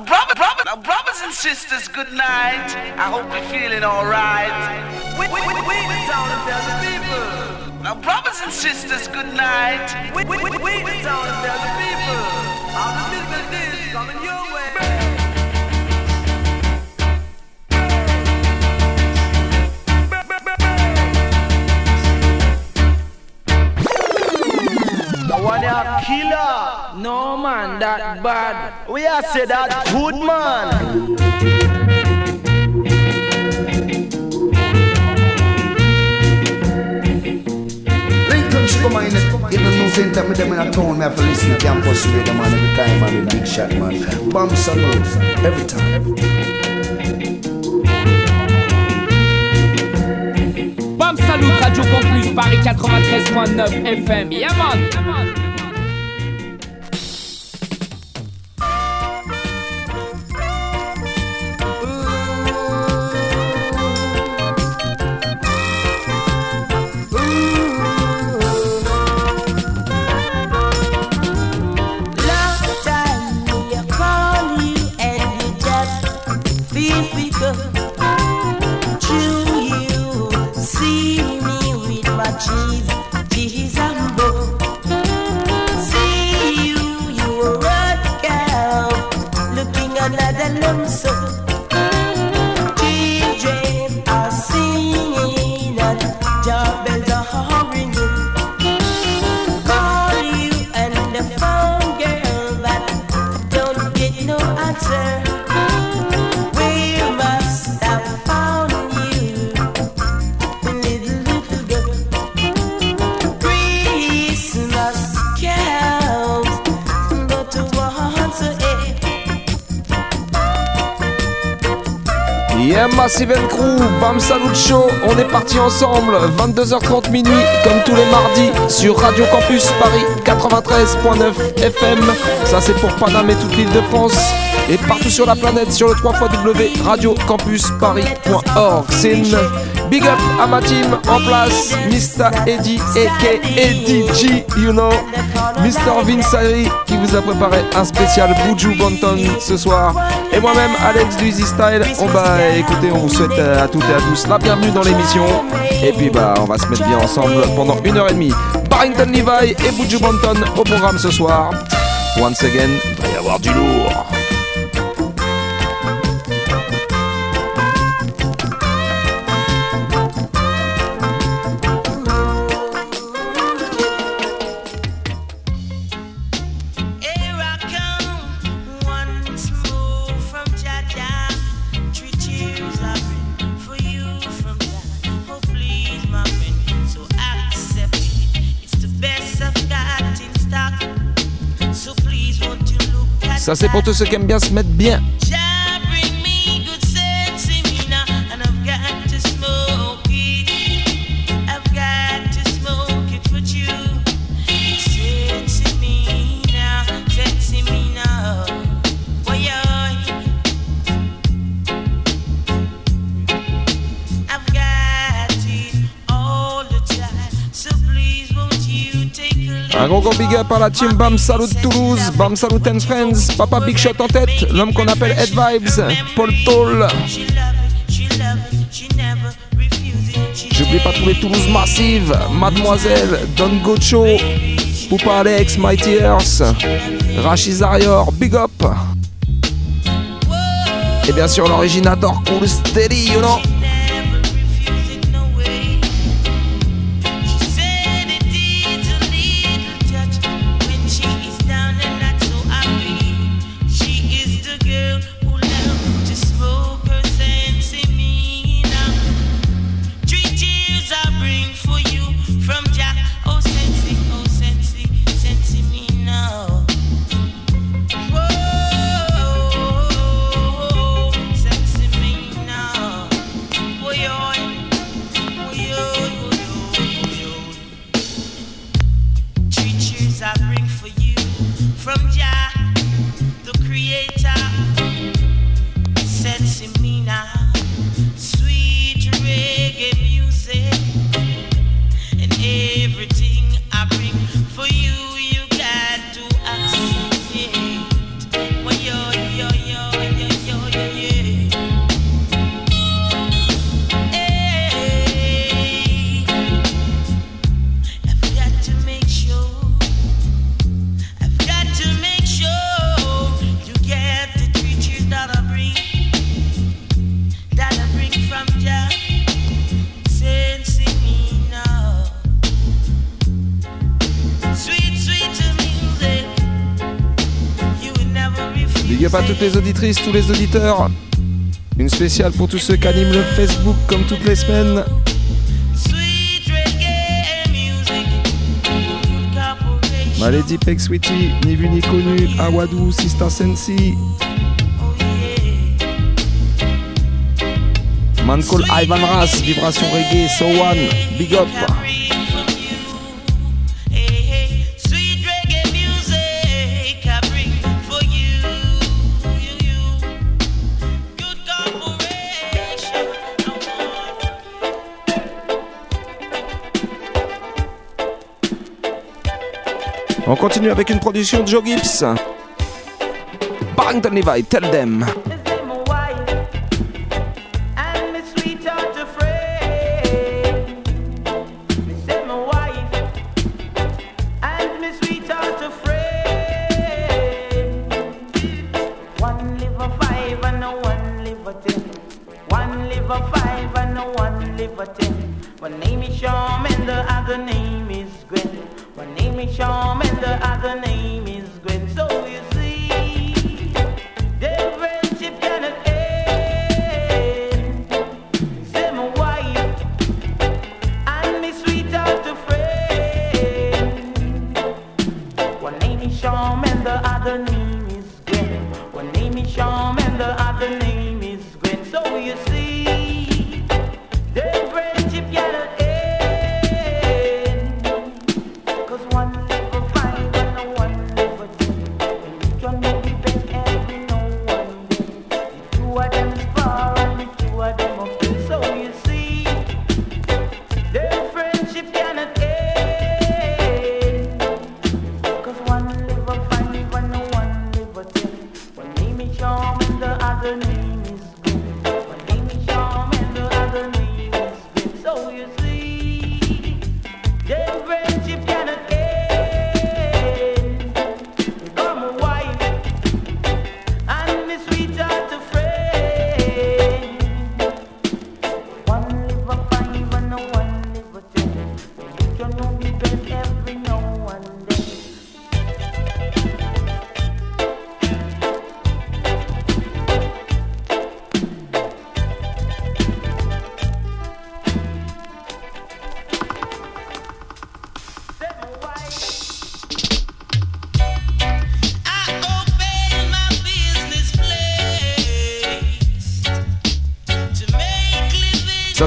Now, brother, brother, now, brothers and sisters, good night. I hope you're feeling alright. We, we, we, we the town tell the people. Now, brothers and sisters, good night. We, we, we, we the town tell the people. The business is coming your way. one killer. No man, that bad. We are say that good man. Come on, in the news center, me them in a town, me have to listen to campus radio, man, every time, man, big shot, man. Bomb salute, every time. Every time. Bam Salut Radio Campus Paris 93.9 FM. Yeah man. Bam Salut Show, on est parti ensemble, 22h30 minuit, comme tous les mardis, sur Radio Campus Paris 93.9 FM. Ça c'est pour Paname et toute l'île de France, et partout sur la planète sur le 3 Radio Campus Paris.org. Big up à ma team en place, Mr. Eddie, aka Eddie G, you know, Mr. Vince qui vous a préparé un spécial Buju Bonton ce soir. Et moi-même, Alex du Easy Style. On va écouter, on vous souhaite à toutes et à tous la bienvenue dans l'émission. Et puis bah on va se mettre bien ensemble pendant une heure et demie. Barrington Levi et Buju Bonton au programme ce soir. Once again, il va y avoir du lourd. Ça c'est pour tous ceux qui aiment bien se mettre bien. Gros big up à la team Bam Salut Toulouse, Bam Salut and Friends, Papa Big Shot en tête, l'homme qu'on appelle Head Vibes, Paul Toll. J'oublie pas tous les Toulouse Massive, Mademoiselle, Don Gocho, Poupa Alex, Mighty Earth, Rachis Arior, Big Up. Et bien sûr l'originator Cool Steady, you know. Auditrices, tous les auditeurs. Une spéciale pour tous ceux qui animent le Facebook comme toutes les semaines. Ma Lady Peg Sweetie, ni vu ni connu, Awadou, Sista Sensi. Man call Ivan Ras, Vibration Reggae, So One, Big Up. Continue avec une production de Joe Gibbs. Barrington Levi, tell them.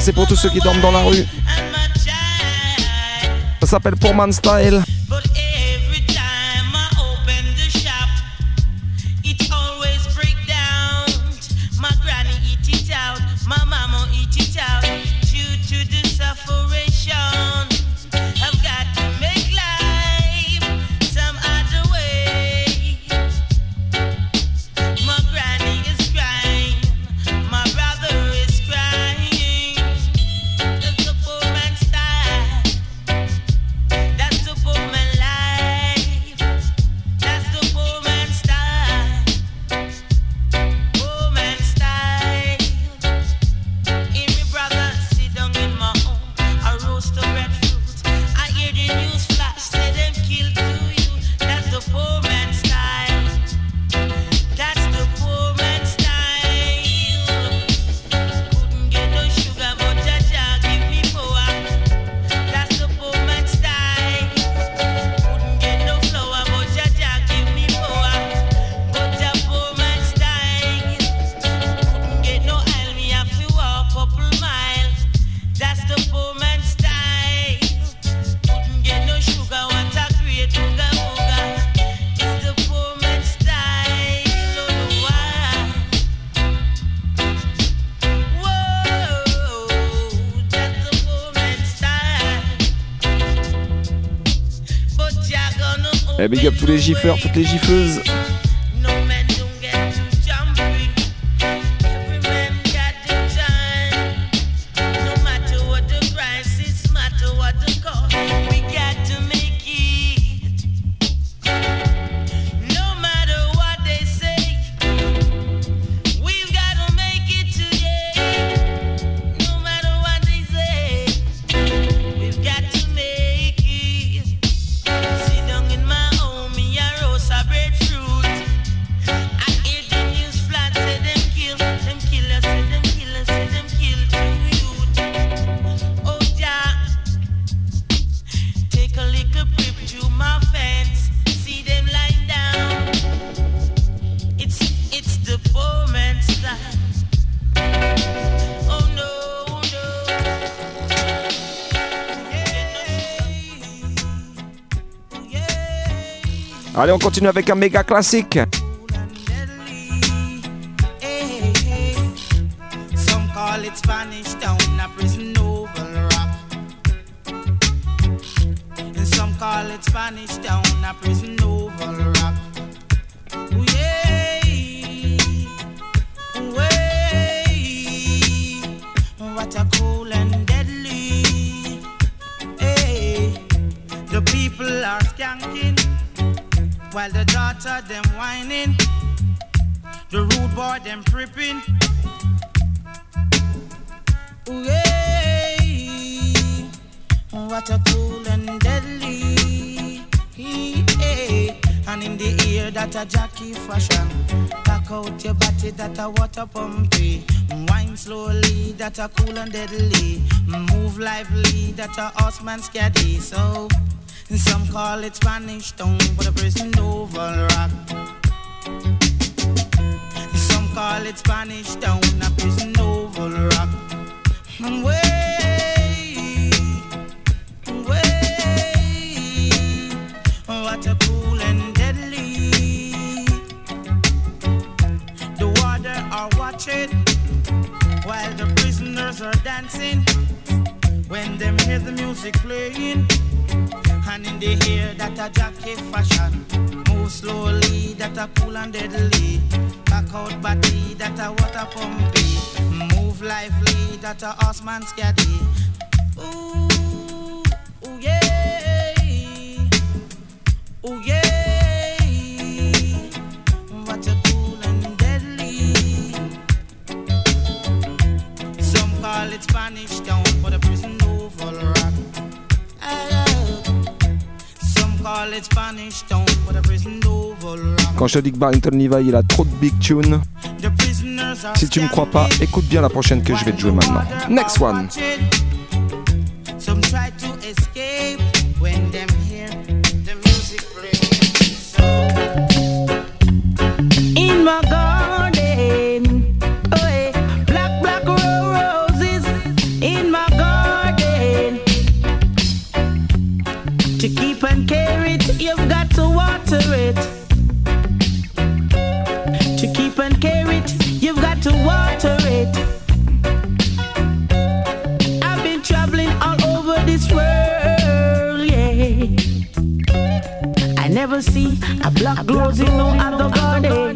C'est pour tous ceux qui dorment dans la rue. Ça s'appelle Pour Man Style. Big up tous les giffeurs, toutes les giffeuses. On continue avec un méga classique. Call it Spanish town, a prison oval rock. And some while the daughter them whining. The rude boy them tripping. Ooh, yeah. What a cool and deadly. Yeah. Eh. And in the ear that a jockey fashion. Back out your body that a water pumpy. Wine slowly that a cool and deadly. Move lively that a horseman scaddy. So some call it Spanish town, but a prison oval rock. Some call it Spanish town, a prison oval rock. Way, way, what a cool and deadly. The water are watching while the prisoners are dancing. When them hear the music playing, and in the ear that a jockey fashion, move slowly that a cool and deadly. Back out body that a water pumpy. Move lively that a horseman scaddy. Ooh, ooh yeah, ooh yeah. What a cool and deadly. Some call it Spanish town, but a prison oval rock. Ah, Some call it Spanish town, but a prison oval rock. Quand je te dis que Barrington Levy il a trop de big tunes, The prisoners are si tu me crois pas, scanty. écoute bien la prochaine que je vais te jouer maintenant. Next one. Some try see a black in no other garden.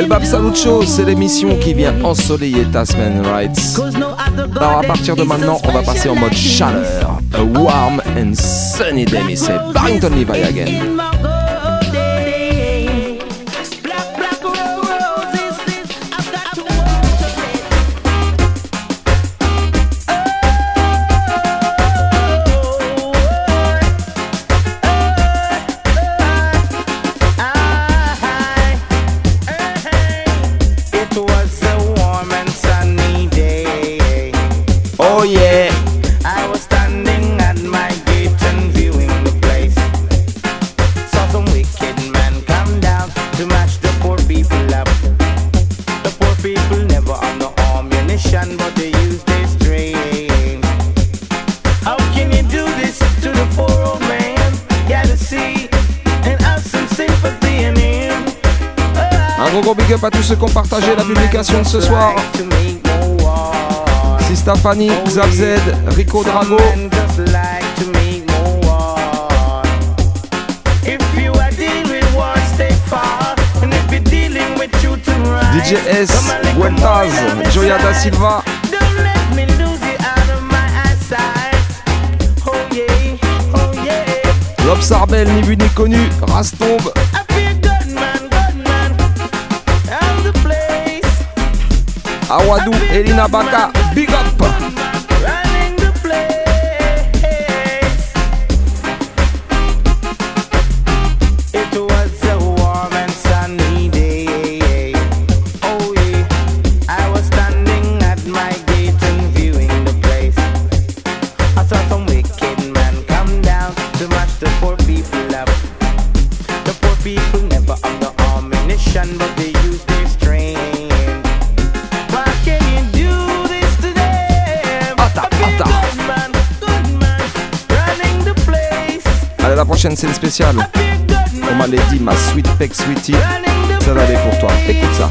Mais le Bab Salut Show, c'est l'émission qui vient ensoleiller ta semaine, right? Alors à partir de maintenant, on va passer en mode chaleur. A warm and sunny day, c'est Barrington Levy again. Ceux qui ont partagé la publication de ce soir. Sista Fanny, Xav Z, Rico Drago. DJ S, Gueltaz, Joya da Silva. Lob Sarbel, ni vu ni connu, Rastombe. Awadou, Elina Baka, big up. On m'a dit ma sweet peck sweetie. Ça va aller pour toi. Écoute ça.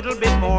little bit more,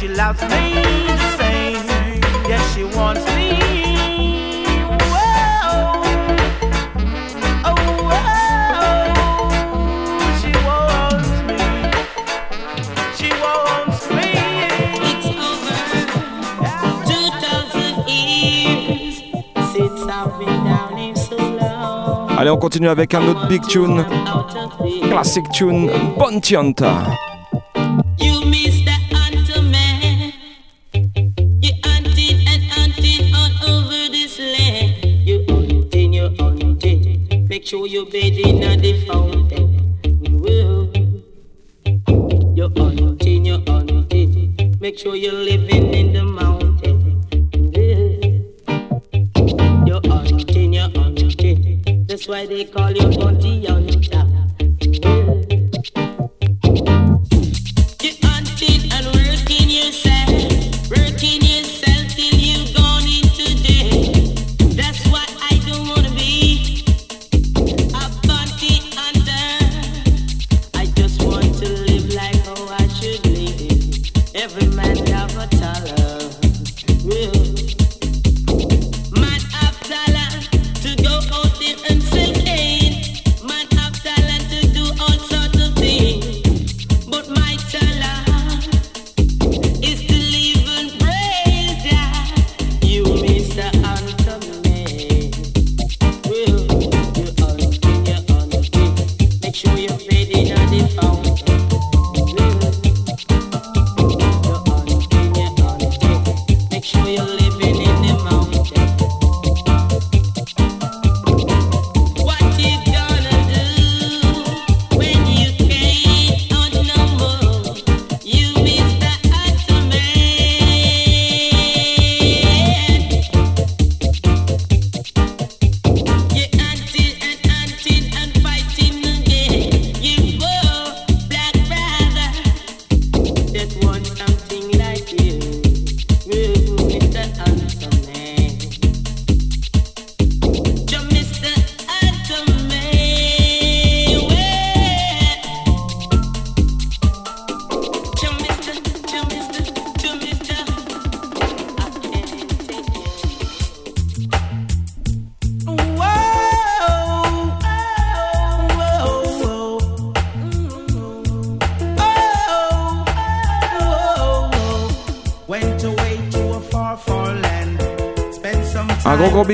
she loves me the same. Yes, she wants me. Whoa. Oh, whoa. She wants me. She wants me. It's over 2,000 years since I've been down here so long. Allez, on continue avec un autre big tune. Classic tune, Bontianta. Make sure you're bathing at the fountain. You're hunting, you're hunting. Make sure you're living in the mountain. You're hunting, you're hunting. That's why they call you Bounty Hunter.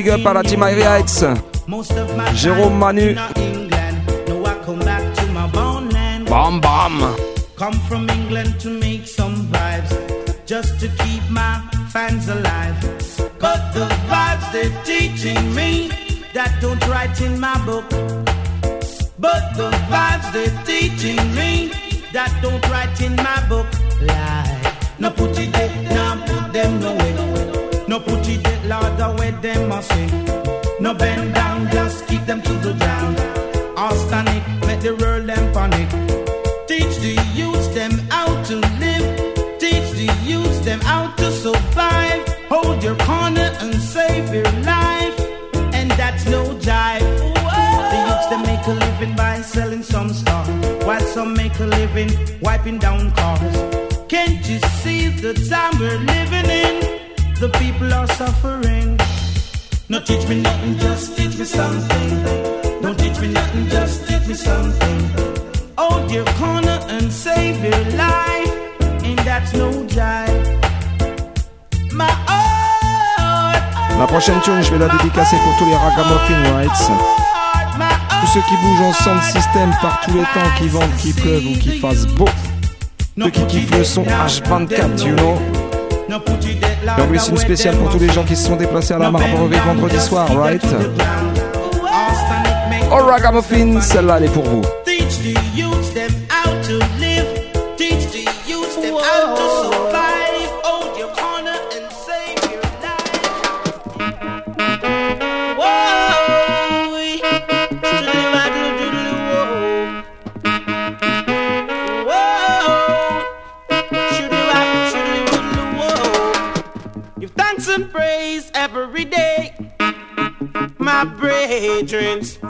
Big up la team Jérôme Manu. Bam bam. Come from England to make some vibes, just to keep my fans alive. But the vibes they're teaching me that don't write in my book. But the vibes they're teaching me that don't write in my book. Lie. No no Lord, the way them must say. No bend down, just keep them to the ground. All stand make the world them panic. Teach the youths them how to live. Teach the youths them how to survive. Hold your corner and save your life. And that's no jive. The youths them make a living by selling some stuff. While some make a living wiping down cars. Can't you see the time we're living in? The people are suffering. No teach me nothing, just teach me something. Don't teach me nothing, just teach me something. Hold your corner and save your life, and that's no jive. My heart, La prochaine tune, je vais la dédicacer pour tous les ragamuffin rights. Tous ceux qui bougent en sound system par tous les temps, qui vendent, qui pleuve ou qui fasse beau. Ceux qui kiffent le son H24, you know. Et en plus, une spéciale pour tous les gens qui se sont déplacés à la Marbreville vendredi soir, right? Oh ragamuffin, celle-là, elle est pour vous.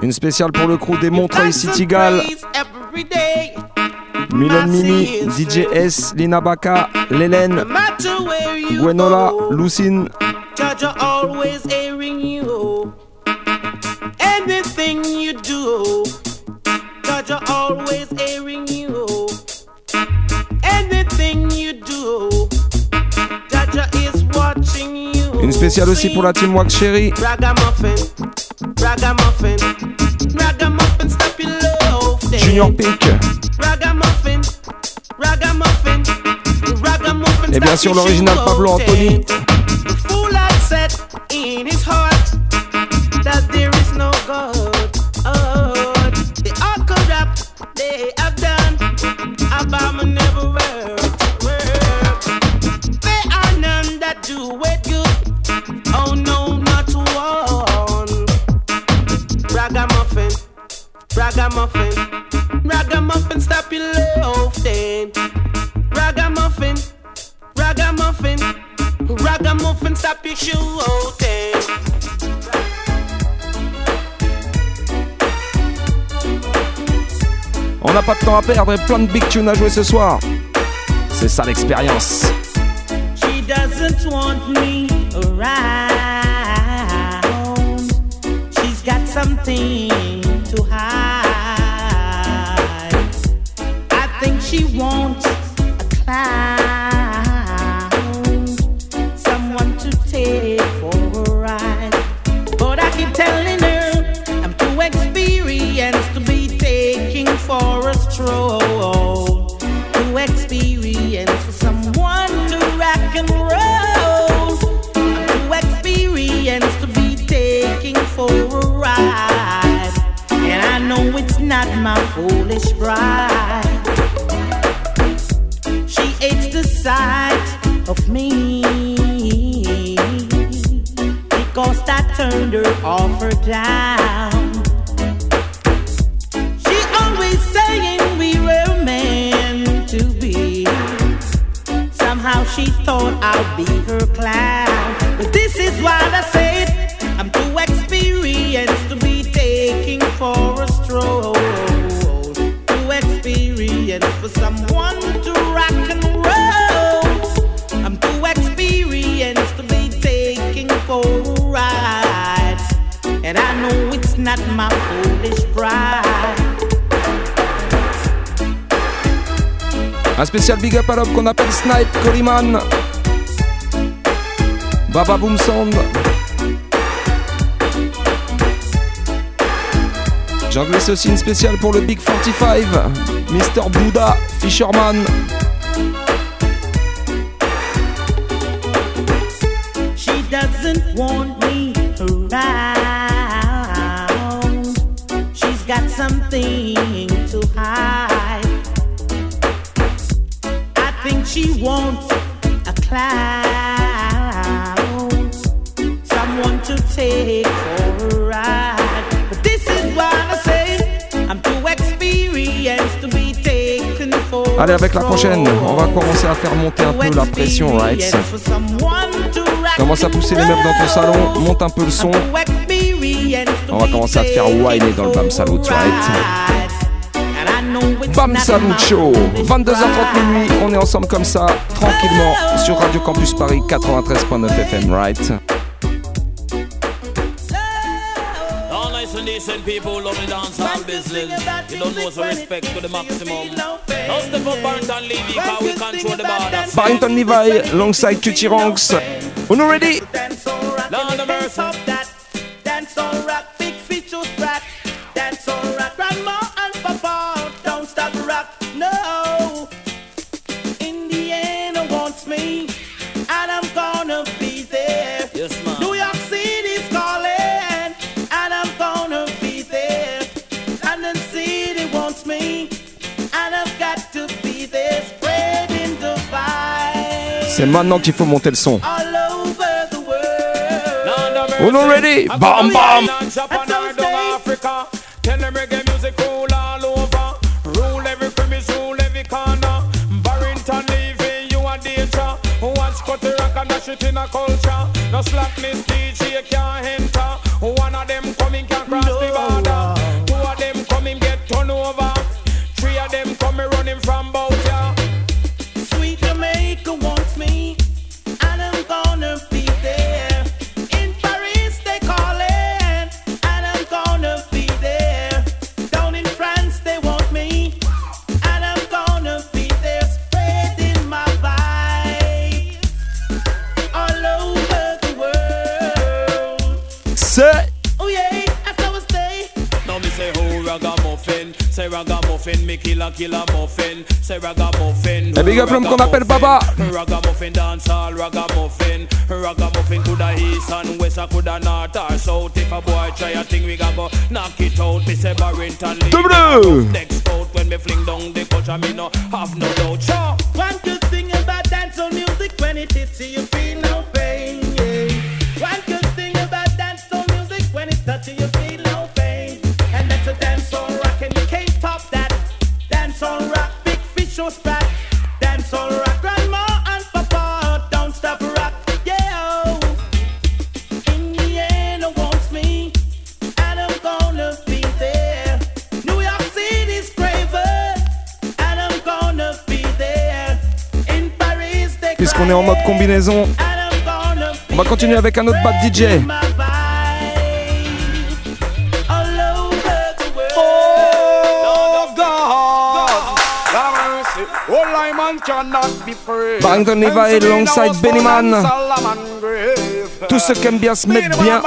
Une spéciale pour le crew des Montreuil City Gal, Every day, Milan Mimi, DJ S, Lina Baka, Lelen, no matter where you Gwenola, go, Lucine, Judge are always airing you. Anything you do, Judge are always airing you. Anything you do, Judge is watching you. une spéciale aussi pour la team Wax Chéri, Ragamuffin, ragamuffin, stop your love. thing. Junior Pink, Ragamuffin, ragamuffin, ragamuffin. et bien sûr l'original Pablo Anthony. Pas de temps à perdre et plein de big tunes à jouer ce soir. C'est ça l'expérience. She doesn't want me spécial big up à l'homme qu'on appelle Snipe Colyman. Baba Boom Sound. J'en glisse aussi une spéciale pour le Big 45, Mr. Buddha Fisherman. Allez, avec la prochaine, on va commencer à faire monter un peu la pression, right? Commence à pousser les meufs dans ton salon, monte un peu le son. On va commencer à te faire whiner dans le Bam Salut, right? Bam Salut Show 22h30 minuit, on est ensemble comme ça, tranquillement, sur Radio Campus Paris 93.9 FM, right? People business. You don't know respect to the maximum. Now step up Barrington Levy, cause we control the border. Barrington Levy, alongside Cutty Ranks. Uno ready? C'est maintenant qu'il faut monter le son. all over the world. Uno ready? Bam bam! Japan or down Africa. Tell them reggae music rule all over. Rule every premise, rule every corner. Barrington Levy, you a danger. Watch cut the rock and dash it in a culture. No slackness, DJ can't enter. One of them killer muffin. Say ragamuffin Et big up qu'on appelle Baba. Ragamuffin dance all ragamuffin Ragamuffin coulda east and west or coulda north or south. If a boy try a thing we ga go knock it out. Me say Barrington Double. Next out when me fling down the culture me no have no doubt. Sure One good thing about dancehall music when it hits you, combinaison, and I'm gonna be on va continuer avec un autre bad DJ. my vibe all over the world. Oh God, have mercy. Oh, Lyman cannot be free. Barrington Levy alongside Beenie Man. Tous ceux qui aiment bien se mettre bien,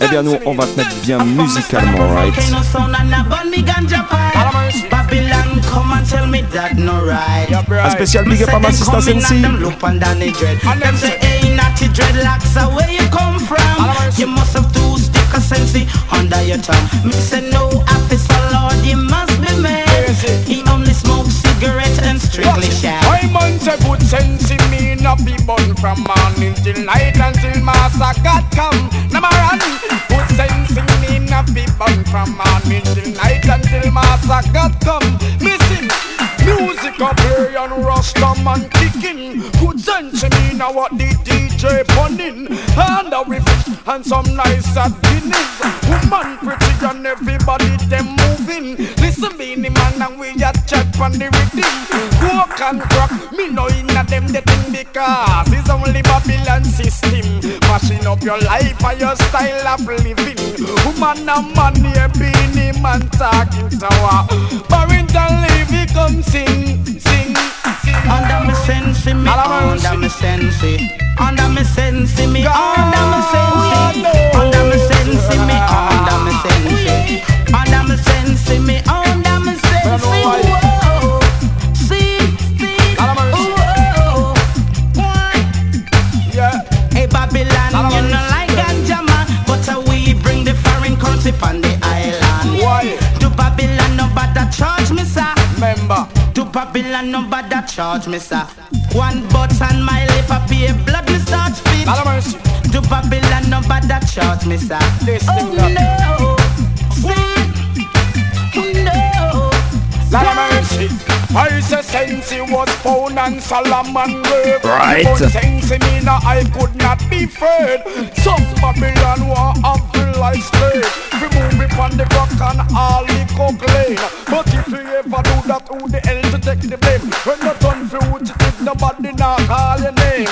eh bien nous on va te mettre bien musicalement, right come and tell me that no right. Un spécial big up ma sister Sensi. Them look and down the dread. Them say, hey, natty dreadlocks, uh, where you come from? You must have two stick of sensi under your tongue. Me say, no, officer, Lord, you must be mad. He only smokes cigarette and strictly shag. I man say sense in me, not be born from morning till night until master God come. And man kicking. Good sense me now what the DJ punning. And a riff and some nice at Guinness. Woman pretty and everybody them moving. Listen, Man and we a check on the rhythm. Walk and crack, me know inna them the thing because it's only Babylon system. Mashing up your life and your style of living. Woman and man here being him and talking tower. Barrington Levy come sing, sing, sing. Under me sense, me under me sense, under me sense, me under me sense, under me sense, me under me sense, under me sense, me under Babylon, you know like ganja man, but uh, we bring the foreign currency on the island. Why? To Babylon, no bother charge me, sir. Member. To Babylon, no bother charge me, sir. One button, my lip, a blood me start spit. Lord of mercy. To Babylon, no bother charge me, sir. Oh no, Lord of mercy. I say Sensi was found and Solomon grave. Right. But Sensi me now I could not be afraid. Some Babylon want have feel like slave. Remove me from the rock and all the cook lane. But if you ever do that, who the hell to take the blame? When you turn fugitive, nobody now call your name.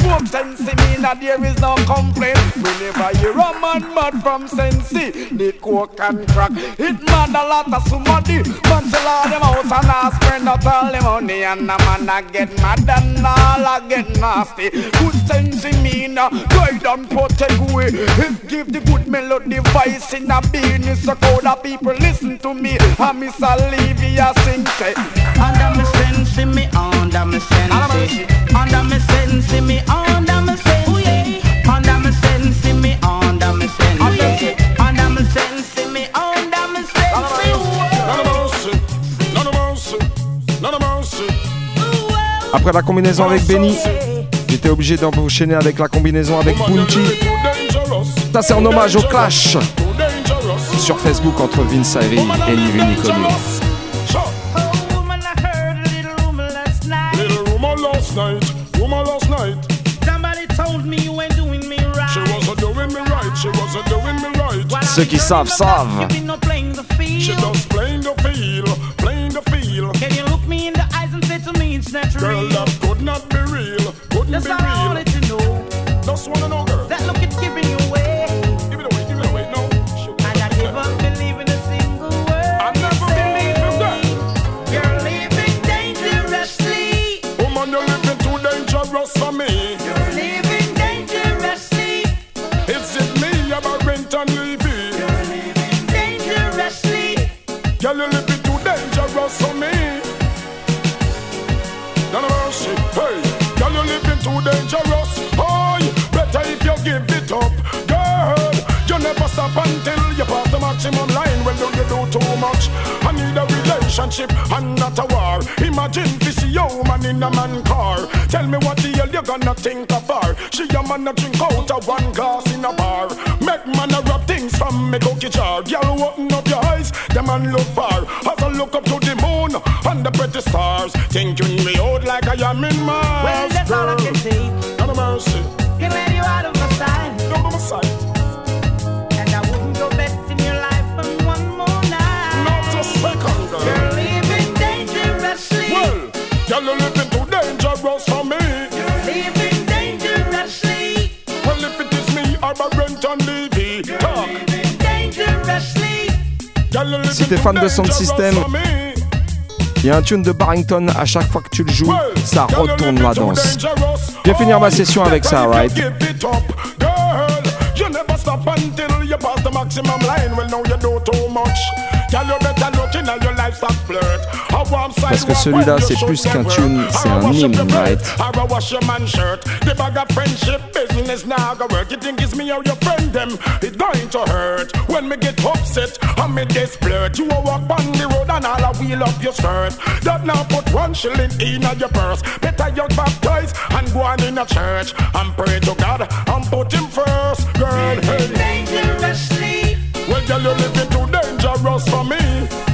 Smoke Sensi me now there is no complaint. Whenever you a man mad from Sensi, the coke and crack. It a lot of somebody. Man sell all them house and I spend out all the money and the man a get mad and all a get nasty. Good sense in me now, guide and protect way. It give the good melody voice in a business so call the people listen to me. And Miss Olivia sing say, Under me sense, me under me sense, under me sense, me under me sense, under me sense, me under me sense, under me sense, me under me sense. None of mercy, none of mercy, none of mercy. Après la combinaison avec Beenie, j'étais obligé d'enchaîner avec la combinaison avec Bounty. Too dangerous, Ça c'est en hommage au clash too dangerous. sur Facebook entre Vince Irie et Nivi Nicolu. Last night, rumor last night. Somebody told me you ain't doing me right. She wasn't doing me right, she wasn't doing me right. While Ceux I'm qui savent, the savent. back, you playing the She field. just playing the field, playing the field. Can you look me in the eyes and say to me it's not Girl, dangerous. Oh, better if you give it up, girl. You never stop until you pass the maximum line. Well, don't you do too much? I need a relationship and not a war. Imagine this man in a man car. Tell me what the hell you gonna think of her? She a man a drink out of one glass in a bar. Make man a rub things from me cookie jar. Girl, open up your eyes, the man look far. As I look up to the moon and the pretty stars, thinking me out like I am in Mars. Well, that's. Si t'es fan de son système, il y a un tune de Barrington, à chaque fois que tu le joues, ça retourne la danse. Je vais finir ma session avec ça, right? Parce que walk celui-là, c'est plus qu'un tune, c'est un wash hymne, right? Or a wash your man shirt. The bag of friendship business now go work. You think it's me or your friend them? It's going to hurt when me get upset and me get splurt. You a walk on the road and all a wheel up your skirt. That now put one shilling in your purse. Better you baptize and go on in a church and pray to God and put him first. Girl, hey. Dangerously. Well, girl, you're living too dangerous for me.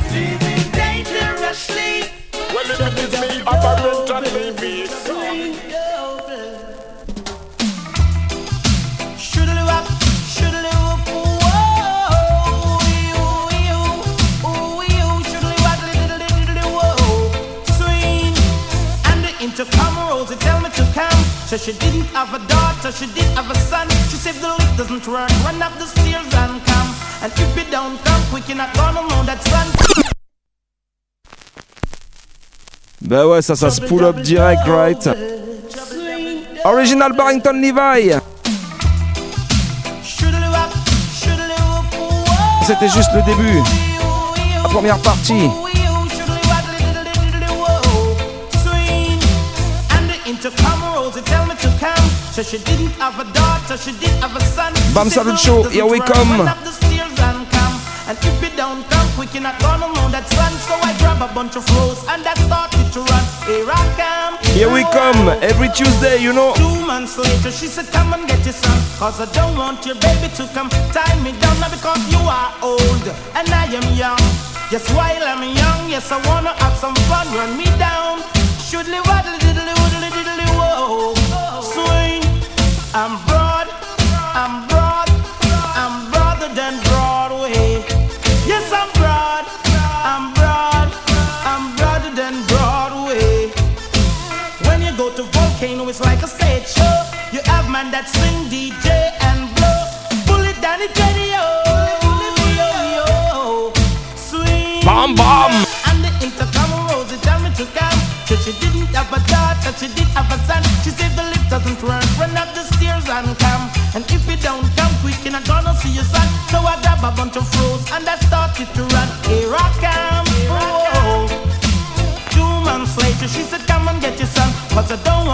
Living. Well, if it is me, I'm a rent and leave me. Shoodly wop, shoodly whoop, whoa, you, you, ooh, you, shoodly wop, diddly, diddly, whoa, swing. And the intercom rolls, tell me to come So she didn't have a daughter, she did have a son. She said the lift doesn't run, run up the stairs and come. And if you don't come quick, you're not gonna know that son. Bah ouais, ça, ça se pull up direct, right Original Barrington Levi C'était juste le début. La première partie. Bam Salut Show, here we come. And if you don't come quick, you're not gonna know that. So I grab a bunch of rose and I started to run. Here I come. Here we come, every Tuesday, you know. Two months later, she said, Come and get your son. Cause I don't want your baby to come tie me down now because you are old and I am young. Yes, while I'm young, yes, I wanna have some fun. Run me down. Shoodly waddly diddly woodly diddly whoa. Swing. I'm broad, I'm broad, Bam, bam. And the intercom rose, it tell me to come. So she didn't have a daughter, she did have a son. She said the lift doesn't run, run up the stairs and come. And if you don't come quick, you're not gonna see your son. So I grab a bunch of froze and I started to run. Here I come. Two months later, she said, Come and get your son. Cause I don't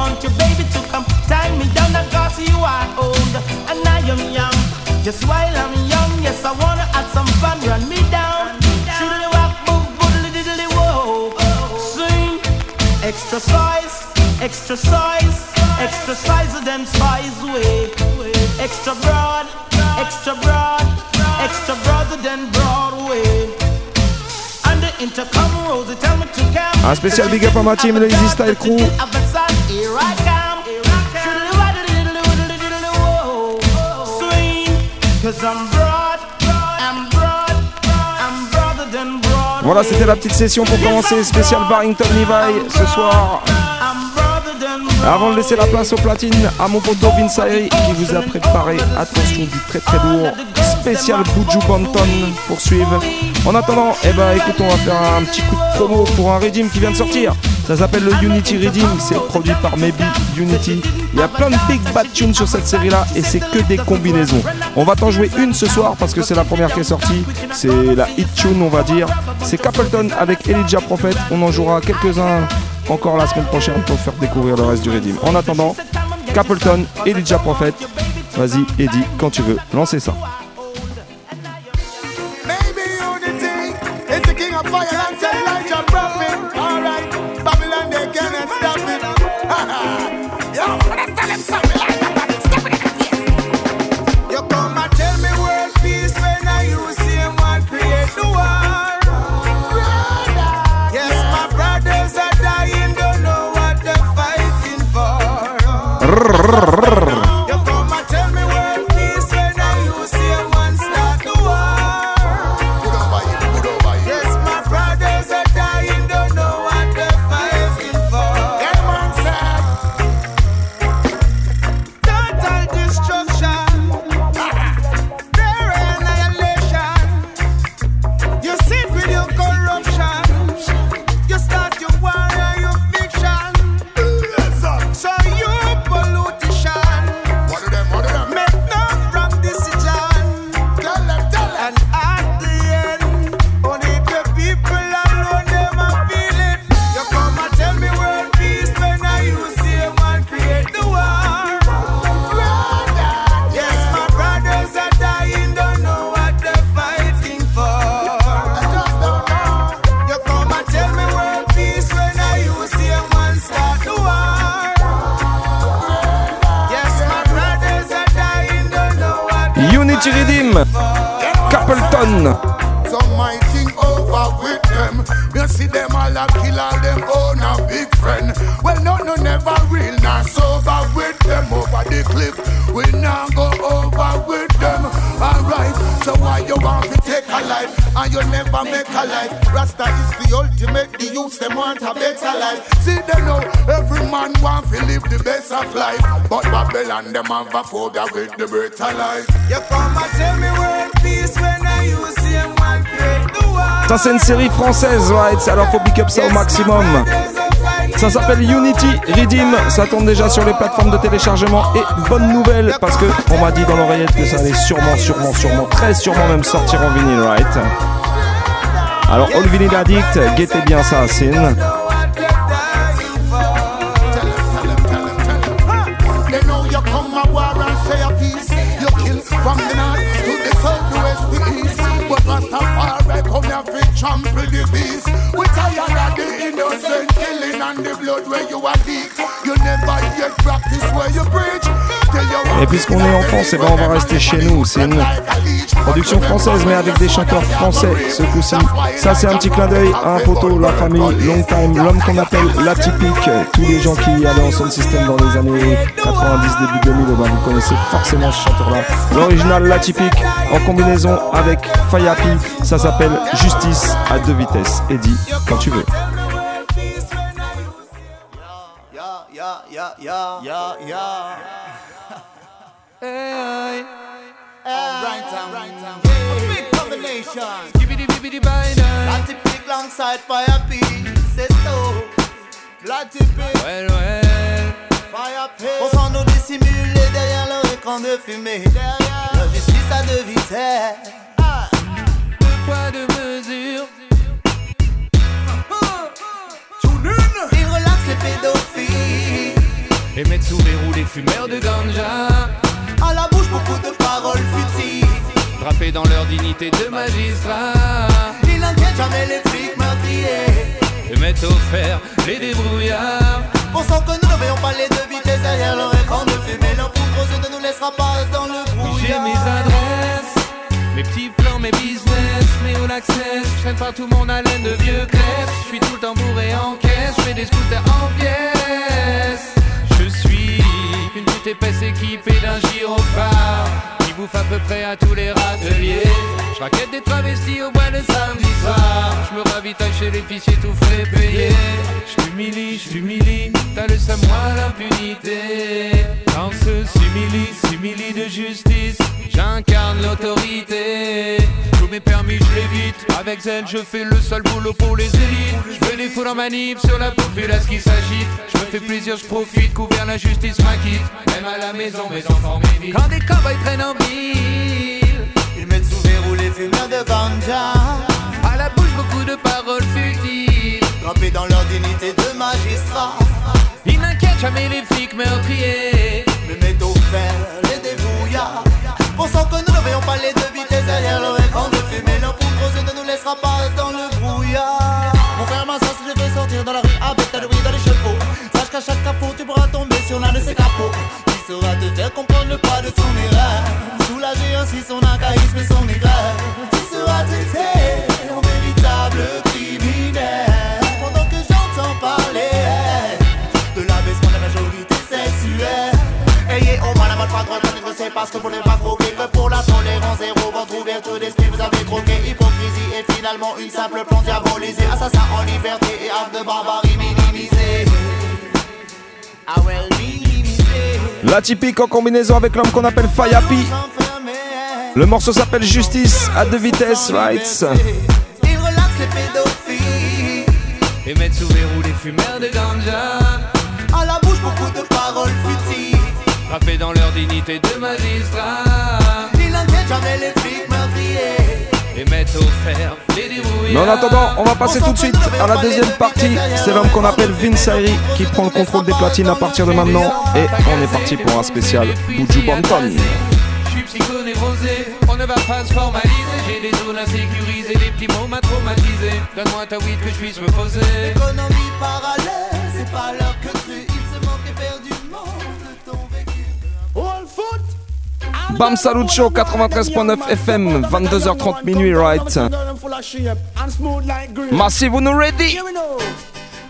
Just while I'm young, yes, I wanna have some fun. Run me down. Shoodly walk, boom, boodly diddly whoa. Swing. Extra size, extra size, extra size than size way. Extra broad, extra broad, extra broader than Broadway. And the intercom rose, they tell me to come. Un spécial big up à ma team, le Easy Style Crew. Voilà, c'était la petite session pour commencer. Spécial Barrington Levi ce soir. Avant de laisser la place au platine, à mon poteau Vince Ayri qui vous a préparé, attention, du très très lourd. Spécial Buju Banton pour suivre. En attendant, eh ben écoute, on va faire un petit coup de promo pour un Redeem qui vient de sortir. Ça s'appelle le Unity Redeem, c'est produit par Maybe Unity. Il y a plein de big bad tunes sur cette série là et c'est que des combinaisons. On va t'en jouer une ce soir parce que c'est la première qui est sortie. C'est la hit tune, on va dire. C'est Capleton avec Elijah Prophet. On en jouera quelques-uns encore la semaine prochaine pour faire découvrir le reste du Redeem. En attendant, Capleton, Elijah Prophet. Vas-y, Eddie, quand tu veux, lancez ça. C'est une série française, right? Alors faut pick up ça au maximum. Ça s'appelle Unity Redeem, ça tourne déjà sur les plateformes de téléchargement et bonne nouvelle parce que on m'a dit dans l'oreillette que ça allait sûrement, sûrement, sûrement, très sûrement même sortir en vinyle, right? Alors All Vinyl Addict, guettez bien ça, Sin. Trample the beast. Et puisqu'on est en France, eh ben on va rester chez nous. C'est une production française, mais avec des chanteurs français ce coup-ci. Ça, c'est un petit clin d'œil à un poteau, la famille, long time, l'homme qu'on appelle l'atypique. Tous les gens qui allaient en son système dans les années 90, début 2000, eh ben, vous connaissez forcément ce chanteur-là. L'original, l'atypique, en combinaison avec Fayapi. Ça s'appelle Justice à deux vitesses. Eddie, quand tu veux. Yeah, yeah, yeah, yeah, yeah. Hey, all right, um, right, um, a big combination. Skibbity bibbity binder. Bloody pig alongside fire pig. C'est so. Bloody pig. Well, well. Fire pig. On s'en nous dissimuler derrière leur écran de fumée. Derrière. La justice à deux vitesses. Ah. Deux poids, deux mesures. Il relaxe les pédophiles. Et mettre sous verrou les fumeurs de ganja. À la bouche, beaucoup de paroles futiles. Drapés dans leur dignité de magistrat. Il n'inquiète jamais les flics meurtriers. Et mettre au fer les débrouillards. Pensant que nous ne voyons pas les deux vitesses derrière leur écran de fumée. Leur poudre aux yeux ne nous laissera pas dans le J'ai brouillard. mes adresses, mes petits plans, mes business, mes all access. Je traîne partout mon haleine de vieux crêpes. Je suis tout le temps bourré en caisse, je fais des scooters en pièces. Épaisse équipée d'un gyrophare bouffe à peu près à tous les râteliers. Je raquette des travestis au bois le samedi soir. Je me ravitaille chez l'épicier tout frais payé. Je t'humilie, je t'humilie, t'as le moi l'impunité. Dans ce simili, simili de justice, j'incarne l'autorité. Tous mes permis, je l'évite. Avec zen, je fais le sale boulot pour les élites. Je fais des foules en manif sur la populace qui s'agite. Je me fais plaisir, je profite, couvert la justice m'inquiète. Même à la maison, mes enfants m'évitent. Quand des cowboys traînent en Ils mettent sous verrou les fumeurs de ganja. à la bouche, beaucoup de paroles futiles. Trempés dans leur dignité de magistrat. Ils n'inquiètent jamais les flics meurtriers. Me mettent au fer les débrouillards. Pensant que nous ne voyons pas les deux vitesses derrière leur écran de fumée. Leur yeux ne nous laissera pas dans le brouillard. Mon frère m'a si je vais sortir dans la rue avec ta bruit dans les chevaux. Sache qu'à chaque capot, tu pourras tomber sur l'un de ces capots. Qui saura te faire comprendre le poids de ton erreur. Ainsi son archaïsme et son. Tu seras traité en véritable criminel. Pendant que j'entends parler de l'abaissement de la majorité sexuelle. Ayez au moins la bonne foi de reconnaître c'est parce que vous n'avez pas croqué que pour la tolérance zéro, votre ouverture d'esprit vous avez troqué hypocrisie et finalement une simple plante diabolisée. Assassin en liberté et acte de barbarie minimisé. Ah minimisé. L'atypique en combinaison avec l'homme qu'on appelle Fayapi. Le morceau s'appelle Justice à deux vitesses, right Il relaxe les pédophiles. Et mettre sous verrou les fumeurs de ganja. À la bouche, beaucoup de paroles futiles. Frappés dans leur dignité de magistrat. Il n'inquiète jamais les flics meurtriers. Et mettre au fer les débrouillards. Mais en attendant, on va passer tout de suite à la deuxième partie. C'est l'homme qu'on appelle Vince Ayri qui prend le contrôle des platines à partir de maintenant. Et on est parti pour un spécial Buju Banton. Ne va pas se formaliser. J'ai des zones insécurisées, des petits mots m'a traumatisé. Donne-moi ta weed que je puisse me poser. Économie parallèle, c'est pas l'heure que tu. Il se manque éperdument de ton vécu. All foot. Bam Salut Show 93.9 FM, 22h30 minuit, right Massive, vous nous ready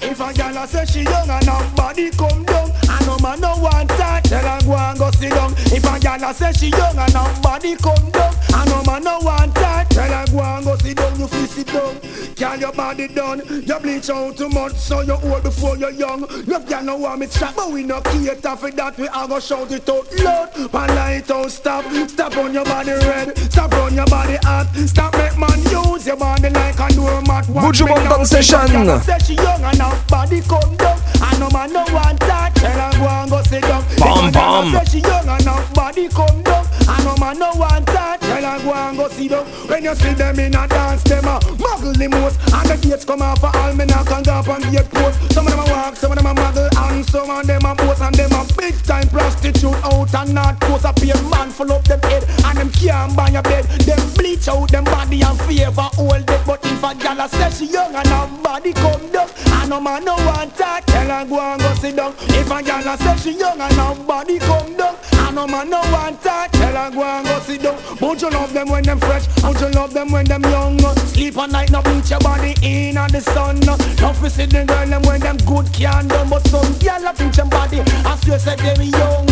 If a gal a say she young and her body come down And no man no want that Tell her go and go sit down If a gal a say she young and her body come down And no man no want that Tell her go and go sit down You feel sit down. Can your body done? You bleach out too much, so you old before you're young. No can no want me chat, but we no cater for that. We all go shout it out loud. Pan light out, stop. Stop on your body red. Stop on your body hot. Stop make man use your body like a doormat. Buju Banton Session. Say she young and her body come down. And no man no want that. Tell her go and go sit down. Bam, bam. She young and her body come down. And no man no want that. Tell her go and go sit down. When you see them in a dance, them a muggle the most. And the gates come off for all men a can go up and gate post. Some of them a walk, some of them a muggle, and some of them a boast. And them a big time prostitute out and not close. A pay man full up them head. And them can't buy your bed. Them bleach out them body and favor all dead. But if a gal a say she young and her body come down, and no man no want that, tell her go and go sit down. If a gal a say she young and her body come down, and no man no want that, tell her go and go sit down. But you love them when them fresh, but you love them when them young. Sleep at night, no bleach your body in at the sun. Don't see the girl them when them good can done, but some gal a bleach them body, and still say them young.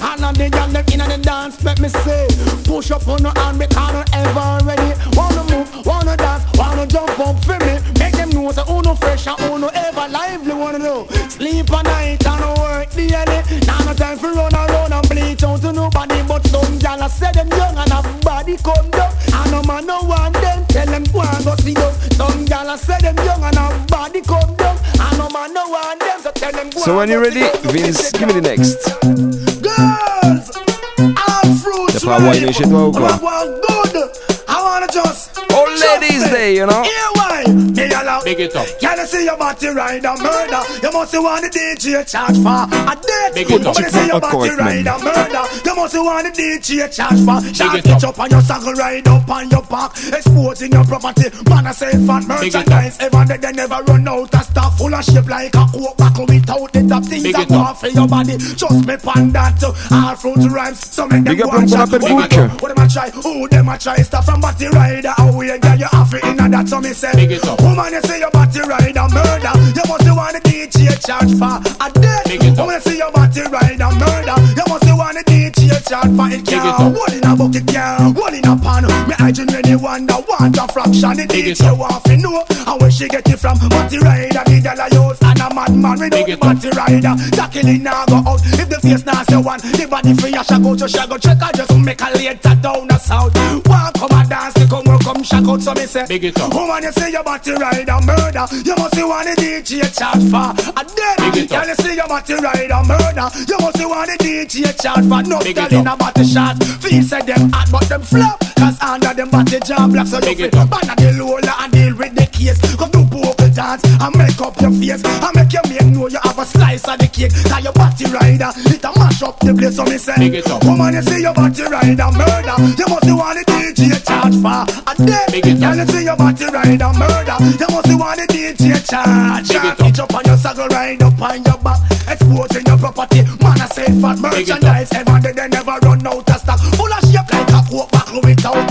And on the gal them in the dance, let me say, push up on the hand because no ever ready. Wanna move, wanna dance, wanna jump up for me. Say them young and have body come down. And no man no want them, so tell them go So when you're ready. Vince, give me the next. Girls, all fruits T'as pas à whiner chez toi ou quoi? I want good. I wanna just Oh, ladies day, you know? Big it up. Can you see your body ride a murder? You must want the DJ charge for a date. Big it up. When you see your body Correct, man. ride a murder, you must want the DJ charge for. Shot it up. it up on your saddle, ride up on your back, exposing your property. Man, I say fat Big it up. merchandise. Ever they, they never run out of stuff full of shape like a coke buckle without the top things Big that it go up. off for your body. Just me pan that. All fruit rhymes. So make them Big up go and l'homme qu'on chat. appelle What Book. them a- What them a try? Who them a try? Stuff from body rider. How we girl you have it in a that. So me say. Big it up. Woman, you say your body rider murder. You must want the DJ charge for a it up. Woman, you say your body rider murder. You must want the DJ charge for it. It up. one in a bucket, can't one in a pan. Me I genuinely wonder want a fraction. The it DJ want to know and where she get it from. Body rider, the girl I use and a madman without the it body rider. Tackling now go out. If the face now say one, the body free a shag out, so shag out. Check I just make a later down the south. One come a dance, come shag out. So me say, Big it up. Woman, you say your body rider murder. You must see want the DJ charge for a dead. Big it up. Girl, you see your body rider murder. You must see want the DJ charge for no girl in a body shot. Feel say them hot, but them flop. Cause under them body jam black, so you Big fit it up. ban the lola and deal with the case. Come do vocal dance and make up your face. And make your make know you have a slice of the cake. Cause your body rider, it a mash up the place, so me say. Big it up. Woman, you see your body rider murder. You must see want the DJ charge for a. Big. Girl, you see your body rider murder. You must see want the DJ charge. Big it Shot it up on your saddle, ride up on your back. Exposing your property. Man, I say fat Big it up. merchandise. Ever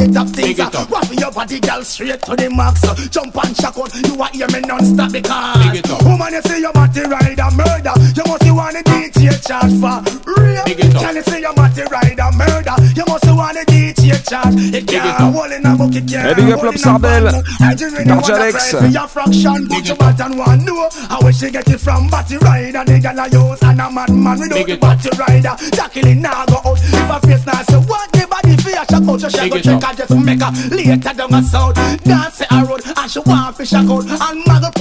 without it uh, up things. Wrap your body, girl, straight to the max. Uh, jump and shock out. You are hear me non-stop because. Big it up. Woman, you see your body ride a murder. You must see want the DJ charge for real. Big it up. Can you see your body ride a murder? You must want the DJ charge. It can't hold in a bucket, can't Hey, big up hold in a bottle. I just really wanna Alex. cry for your fraction. Put your button one know. I wish she get it from body rider. The girl I use and a madman without the up. rider. Tackling now go out. If a face now say what the body for your shack out. She Big go check and just make her later down a south. Dance a road and she want to shack out. And on her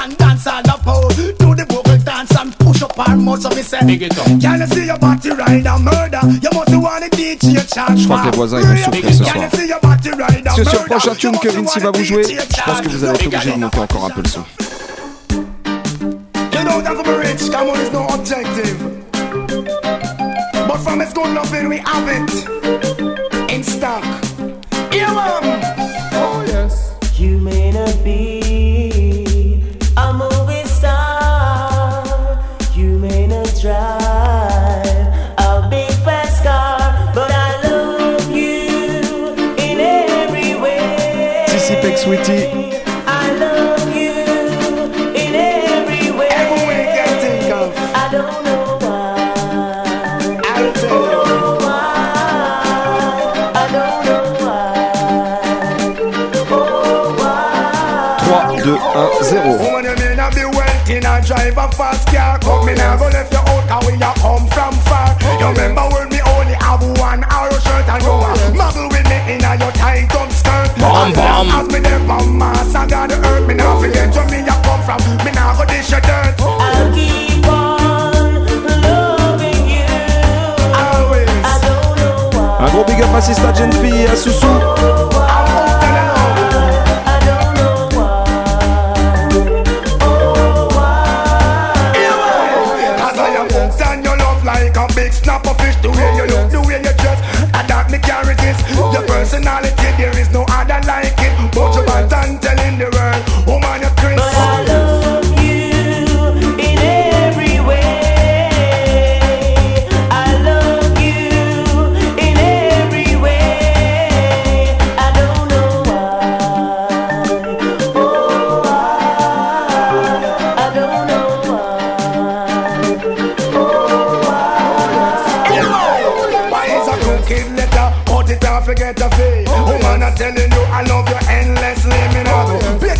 and dance all the pole. Up her mouth. So me say. Big it up. Can you see your body rider murder? You must want the DJ charge. Je crois que les voisins, ils vont souffrir ce soir. Parce que sur le prochain tune que Vinci va vous jouer, je pense que vous allez être obligé de monter encore un peu le son. You know that for rich, come on, it's no objective. But from it's good loving, we have it in stock. Yeah, Sweetie. Trois, deux, un, zéro. Bam, bam. As me there from Mars, I got the earth. Me now forget where me a come from. Me now go dish your dirt. I'll keep on loving you. Always. I don't know why. Un gros big up à Sista Jeune Fille et à Soussou. I don't know why. Oh, why? Cause I am hooked on your a fish. The way you look, the way you dress, and that me can't resist. Your personality, there is no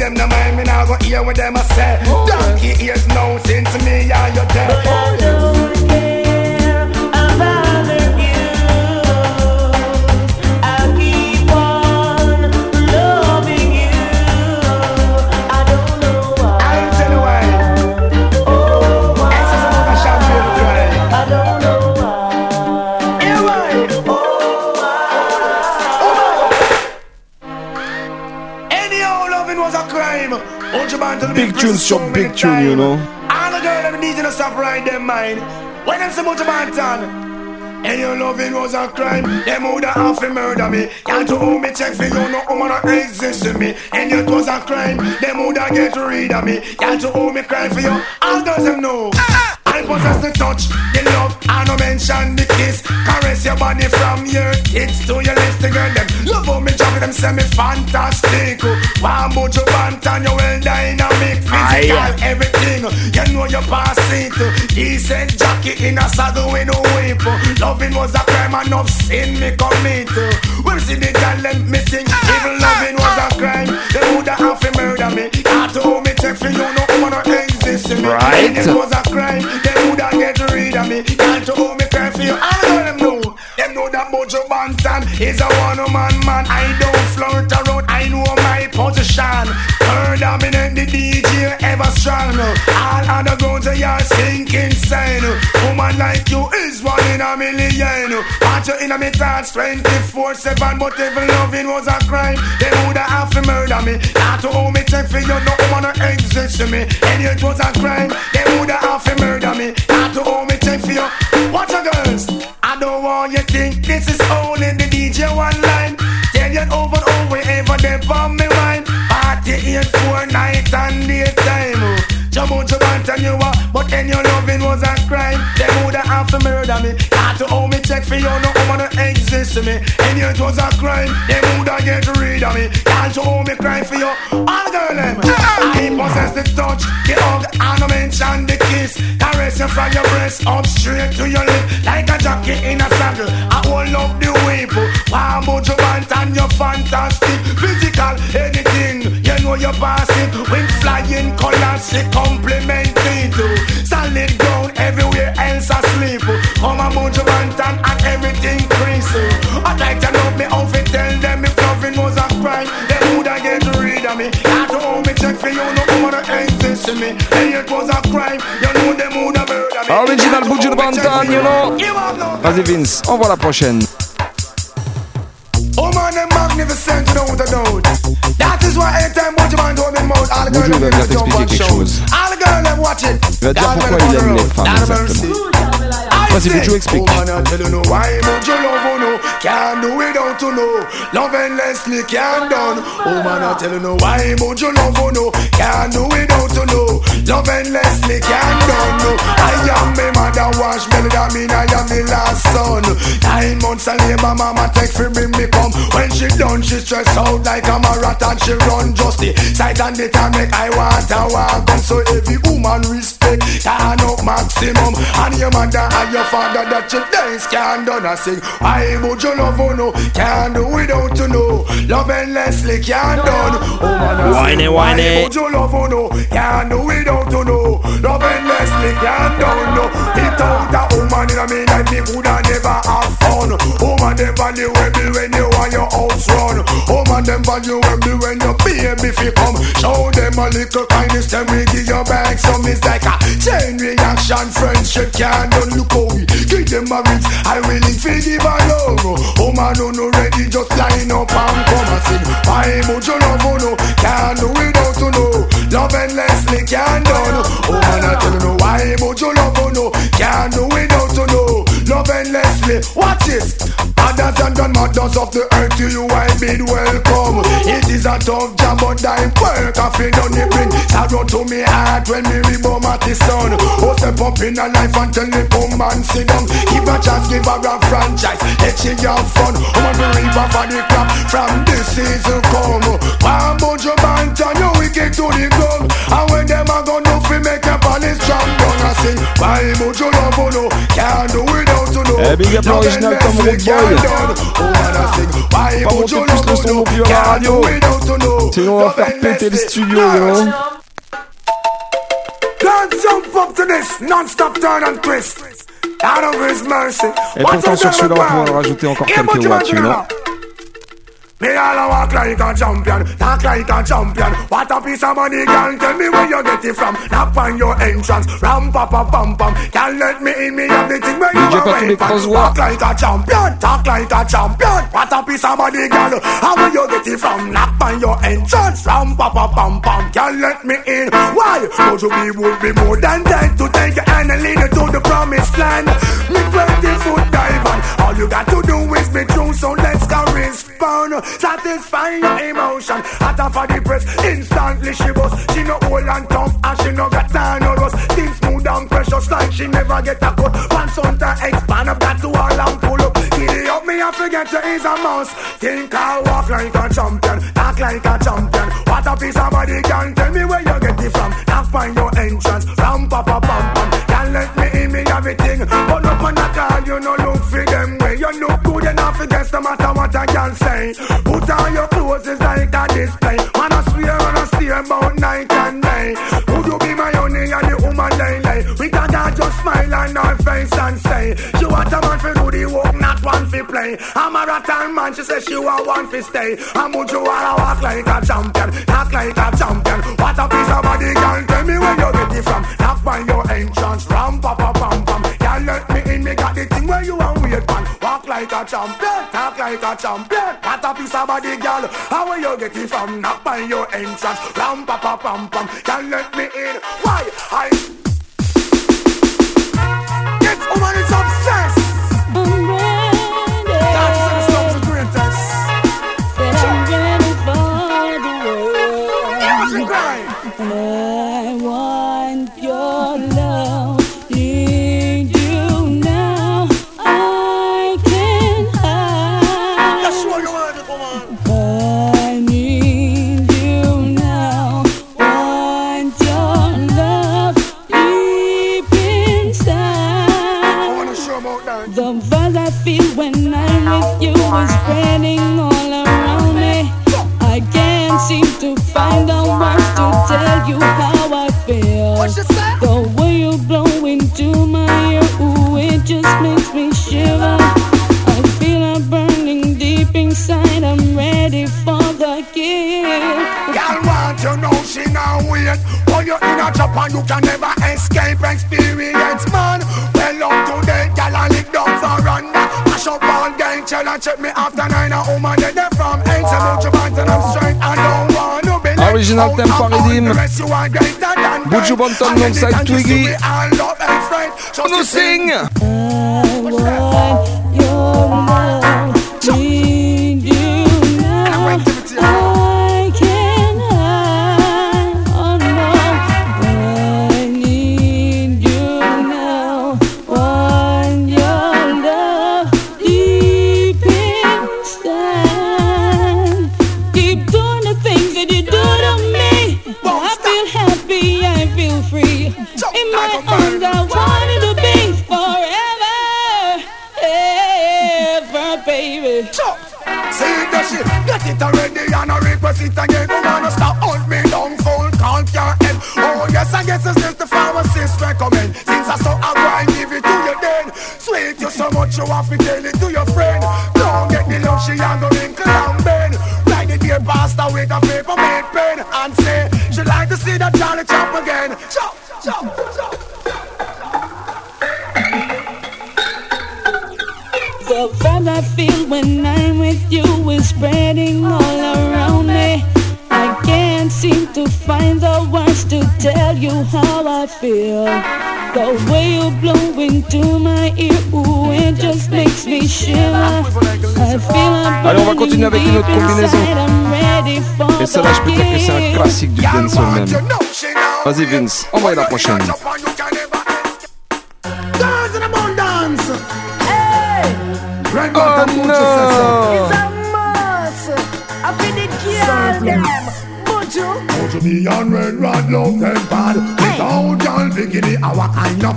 them the mind, me now go hear what them a say. Oh, Donkey ears now since me and you dead. Big tune sur big tune, you know. All the girl them need to stop right them mind. When them say much about time. And your loving was a crime. Them woulda have to murder me. Can't you hold me check for you? No woman not exist in me. And it was a crime. Them woulda get rid of me. Can't you hold me cry for you? All girls them know. Ah, ah. I possess the touch, the love, No mention the kiss. Caress your body from your tits to your lips, the girl them. Love how me drop them me fantastic. One bout your bant and you well dynamic, physical, everything. You know you pass it. Decent jacket in a saddle with no whip. Loving was a crime, enough sin me commit. Well, see the girl them missing. Even loving was a crime. They woulda have to murder me. Can't hold me check for you, no woman no exist in me. Right. It was a crime. They woulda get rid of me. Can't you hold me cry for you? I know them know. Them know that Mojo Bantan is a one woman man. I don't flirt around. I know my position. Her dominant, the DJ ever strong. All other girls are sinking sand. Woman like you is one in a million. Want you in a me thoughts 24 7, but if loving was a crime, they woulda have to murder me. Not to hold me check for you, no exist to me. And it was a crime, they woulda have to murder me. Not to hold me check for you. Watch your girls. I don't want you think this is only the DJ one line. Tell you over and over, ever they Jumbo Jabant and you are, but then your loving was a crime. They woulda have to murder me. Not to hold me check for you, no woman no exist to me. And it was a crime, they woulda get rid of me. Can't you hold me cry for you? All girl them. I possess the touch, the hug, and no mention the kiss. Caress you from your breast up straight to your lip, like a jockey in a saddle. I hold up the whip. Warm out your band and you're fantastic. Physical, anything, you know you're passing. With flying colors, she compliment me too. Solid ground everywhere else on, move your band and everything crazy. I'd like to know me outfit, tell them if loving was a crime. They woulda get rid of me. I don't hold me check for you, no woman exist to me. And it was a crime, you know them woulda murder me. Original oh, Buju Banton, you know. You have no Vas-y Vince, envoie la prochaine. Oh man, magnificent, you know what I know. That is why anytime Buju Man told me mouth, all the girls them venir jump on quelque show. chose. All the girls them watch it. Il va dire pourquoi il aime les femmes, exactement. Vas-y, say, explique. Oh man, I tell you no why Buju love you no Can't do without to know Love endlessly can't done Oh man, I tell you no why Buju love you no Can't do without to know Love endlessly can't done no I am me mother wash belly That mean I am the last son Nine months months a labor mama take fi bring me come. When she done, she stress out like a marathon. She run just the sight and the time make I want want come. So every woman respect, turn up maximum. And your mother and your father that you dance can done a sing. Why would you love you no? Can't do without you know. Love endlessly can't done. Oh man, Whiny, whiny. Why would you love you no? Can't do without you know. Love endlessly can't done. No, it out a woman in a me life me coulda never have fun. Woman them value me when you want your house run. Woman them value me when your baby fi come. Show them a little kindness, then we give you back some. It's like a chain reaction, friendship can't. Look we give them a rinse. I willing fi give a love. Woman who no ready, just line up and come and sing. Would you love you no? Can't do without you know. Love endlessly can't done. Woman I tell you no. Why you love you no? Can't do without you know. Love endlessly. Watch it. Others and done matters of the earth to you I bid welcome. It is a tough job but I work I feel done it bring sorrow to me heart when me reborn at the sun. Oh step up in a life and tell me come and sit down. Give a chance, give her a franchise. Let she have fun. Oh my river for the crop from this season come. One bunch of bantan you wicked to the ground. And when them a go no fi make a police strong down I sing. Why would you love you no? Can't do without you no. Eh, big up l'original Tom Root Boy. Pas monter plus le son non plus à la radio. Sinon on va faire péter le studio, gros. Don't jump up to this non-stop turn and twist. Out of his mercy. Et pourtant sur celui-là on pourrait en rajouter encore quelques know. Me all a walk like a champion, talk like a champion. What a piece of money, girl. Tell me where you get it from. Knock on your entrance, ram pa pa pam pam. Can't let me in, me have the thing where you are pas tous les waiting. crosswalks. Walk like a champion, talk like a champion. What a piece of money, girl. How where you get it from? Knock on your entrance, ram pa pa pam pam. Can't let me in. Why? You be would be more than dead to take your hand and lead you to the promised land? Me 20 foot diamond. All you got to do is be true, so let's go respond. Satisfy your emotion. Hotter for the press, instantly she bust. She no old and tough, and she no got time no rust. Thin smooth and precious, like she never get a cut. Pants on to expand, I've got to all and pull up. Giddy up, me I forget you is a mouse. Think I walk like a champion, talk like a champion. What a piece of body can tell me where you get it from. Knock find your entrance, ram pa pa pam pam. Can't let me in me everything, but no man at all, you no look for them. You look good enough against no matter what I can say. Put on your clothes, it's like a display. Man, I swear, man, I stay about night and day. Would you be my honey and the woman lay? We can just smile on her face and say, She want a man for do the work, not one for play. I'm a rattan man, she says she want one for stay. And would you wanna walk like a champion, talk like a champion? What a piece of body, girl, tell me where you get it from. Knock by your entrance, ram pa pa pam like a champion, talk like a champion. What a piece of body, girl. How where you get it from? Knock by your entrance, ram pa pa pam pam. Girl, let me in. Why? I. Get woman is obsessed. Now wait When you're in a Japan you can never escape experience man Well up to date girl I lick down for run Mash up all gang chill and check me after nine A woman that they from eight So much about and I'm straight I don't want to be left Original out theme Riddim. the rest, you are greater than Buju great. Banton And alongside anytime you see Twiggy. we all love and friend. So Nous she sing. I want your love, it again. Come on, stop hunt me down, full count your end. Oh yes, I guess it's just the pharmacist recommend. Since I saw a grind, give it to you then. Sweet you so much you have to tell it to your friend. Don't get the love, she and go wrinkle and bend. Write the dear pastor with a paper made pen and say she like to see that Johnny chop again. Chop, chop, chop. The vibe I feel when I'm with you is spreading all around tell you how I feel. The way you blow into my ear, ooh, it just makes me shiver. I feel I'm Allez, on va continuer avec une autre combinaison. inside, I'm ready for Et celle-là, je peux dire que c'est un classique du dancehall même. Vas-y Vince, envoie la prochaine.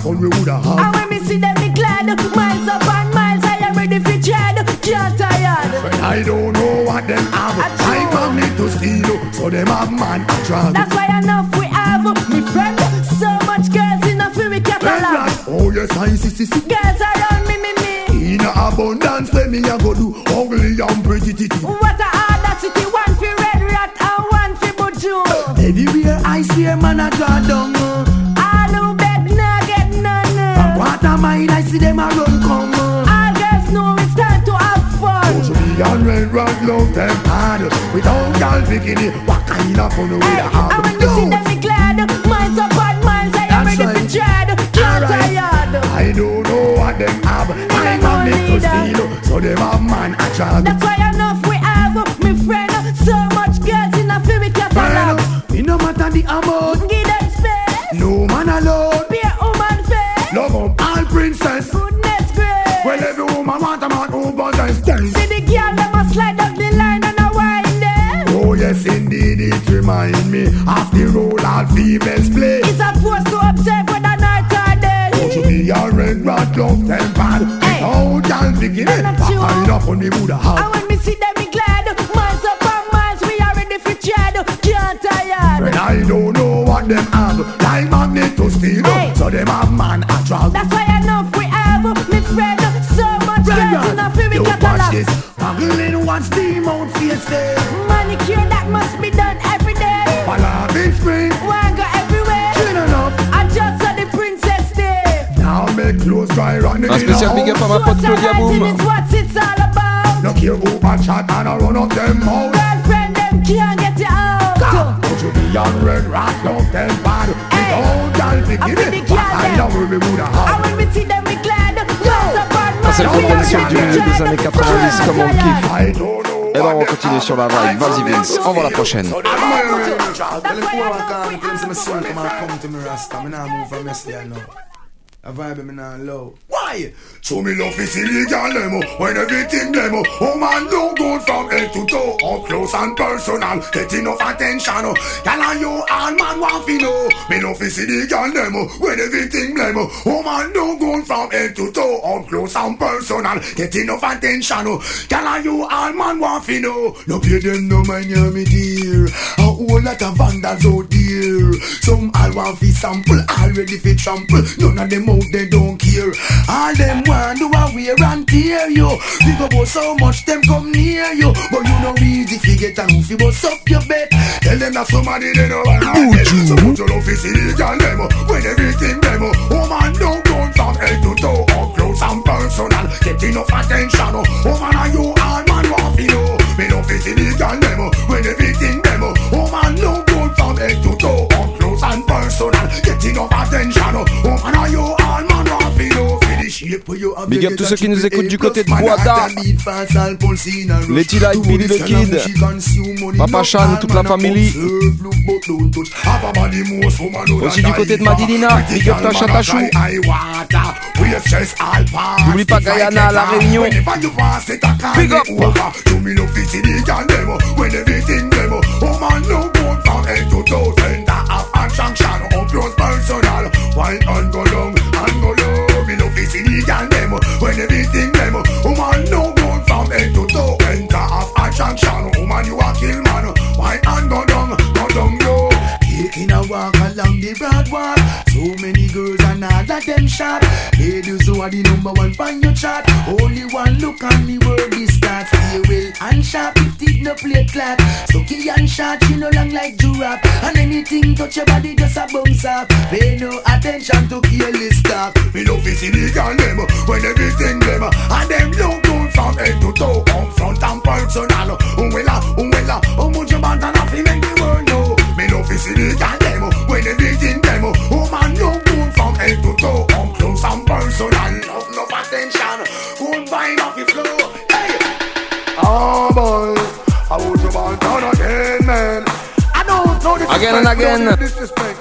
Fun we woulda And when me see them, me glad. Miles up and miles, I am ready for tread. Can't tired. But I don't know what them have I magnet to steal So them have man a drag red rod love them hard Without y'all bikini What kind of fun we have you see them, glad. Miles up and miles, I am That's ready right. for tread. Can't Alright. tired. I don't know what them have. I magnet to steal, so them have man a drag. That's why enough females play. It's a force to observe whether night or day. Go to be a red rat love them bad. Without y'all picking it, eh? Not what you. kind of fun And when me see them, me glad. Miles up and miles, we are ready for tread. Can't tired. When I don't know what them have, like magnet to steal, Hey. so them have man a drag. That's why enough we have, me friend. So much girls in a free You watch this, Haggling one steam out face Un spécial big up à ma pote Claudia Socializing Boom. is what it's all about. No care who a chat and a run up them mouth. Girlfriend, them can't get you out. Don't you be on red rat, love them bad. We don't y'all pick I feel the it. What girl kind of them. world we woulda And have? when we see them, we glad. Miles up and Ça, c'est le miles, we are proposition ready du for milieu des tread. années 90 comme on kiffe. I don't know Et ben on what va continuer sur la vibe. Vas-y Vince, envoie la prochaine. I'm wearing a trap. Tell him pour a car, tell him say my son come and come to me rasta. Me nah move from yesterday now. A vibe me nah low. Why? So me love is illegal them when everything them Oh man look good from head to toe. Up close and personal Get enough attention. Girl and you all man want to know. Me love is illegal them when everything them Oh man look good from head to toe. Up close and personal Get enough attention. Girl and you all man want to know. No pay them no mind you me dear. A whole lot of vandals out there Some all want fi sample Already fi trample. None of them out they don't care All them want do a wear and tear you. Think about so much them come near you. But you know easy fi get and fi bust up your bed. Tell them that somebody they know what I get So put your love fi see the girl them When everything them Oh man don't go from head to toe Up close and personal. Get enough attention Oh. Man are you all man want fi know? Me love fi see the girl them When everything them Oh man don't go from head to toe Up close and personal. Get enough attention Oh. Man are you Big up tous ceux qui nous écoutent du côté de Boada. Letty Light, Billy the Kid, Papa Chan, toute la famille. Aussi du côté de Madilina, Big up Tacha Tachou. N'oublie pas Guyana à La Réunion. Big up. Why and go long and go low see the girl them When everything them Woman no good from head to toe. Enter of attraction Woman you a kill man. Why and go dung? go dung yo. Taking a walk along the broad walk So many girls are the number one on your chart. Only one look on me word this start. Stay well and sharp if it no play clap. So key and short, you no long like giraffe. And anything touch your body just a bounce up. Pay no attention to careless talk. Me love the girl them when everything them and them look good from head to toe, up front and personal. Umwela, umwela, umujo banta na fi make the world know. Me love to see head up close and personal. Love no attention, good vibe off the flow. Hey, ah boy, I want you banta again, man. I don't know this Again and again.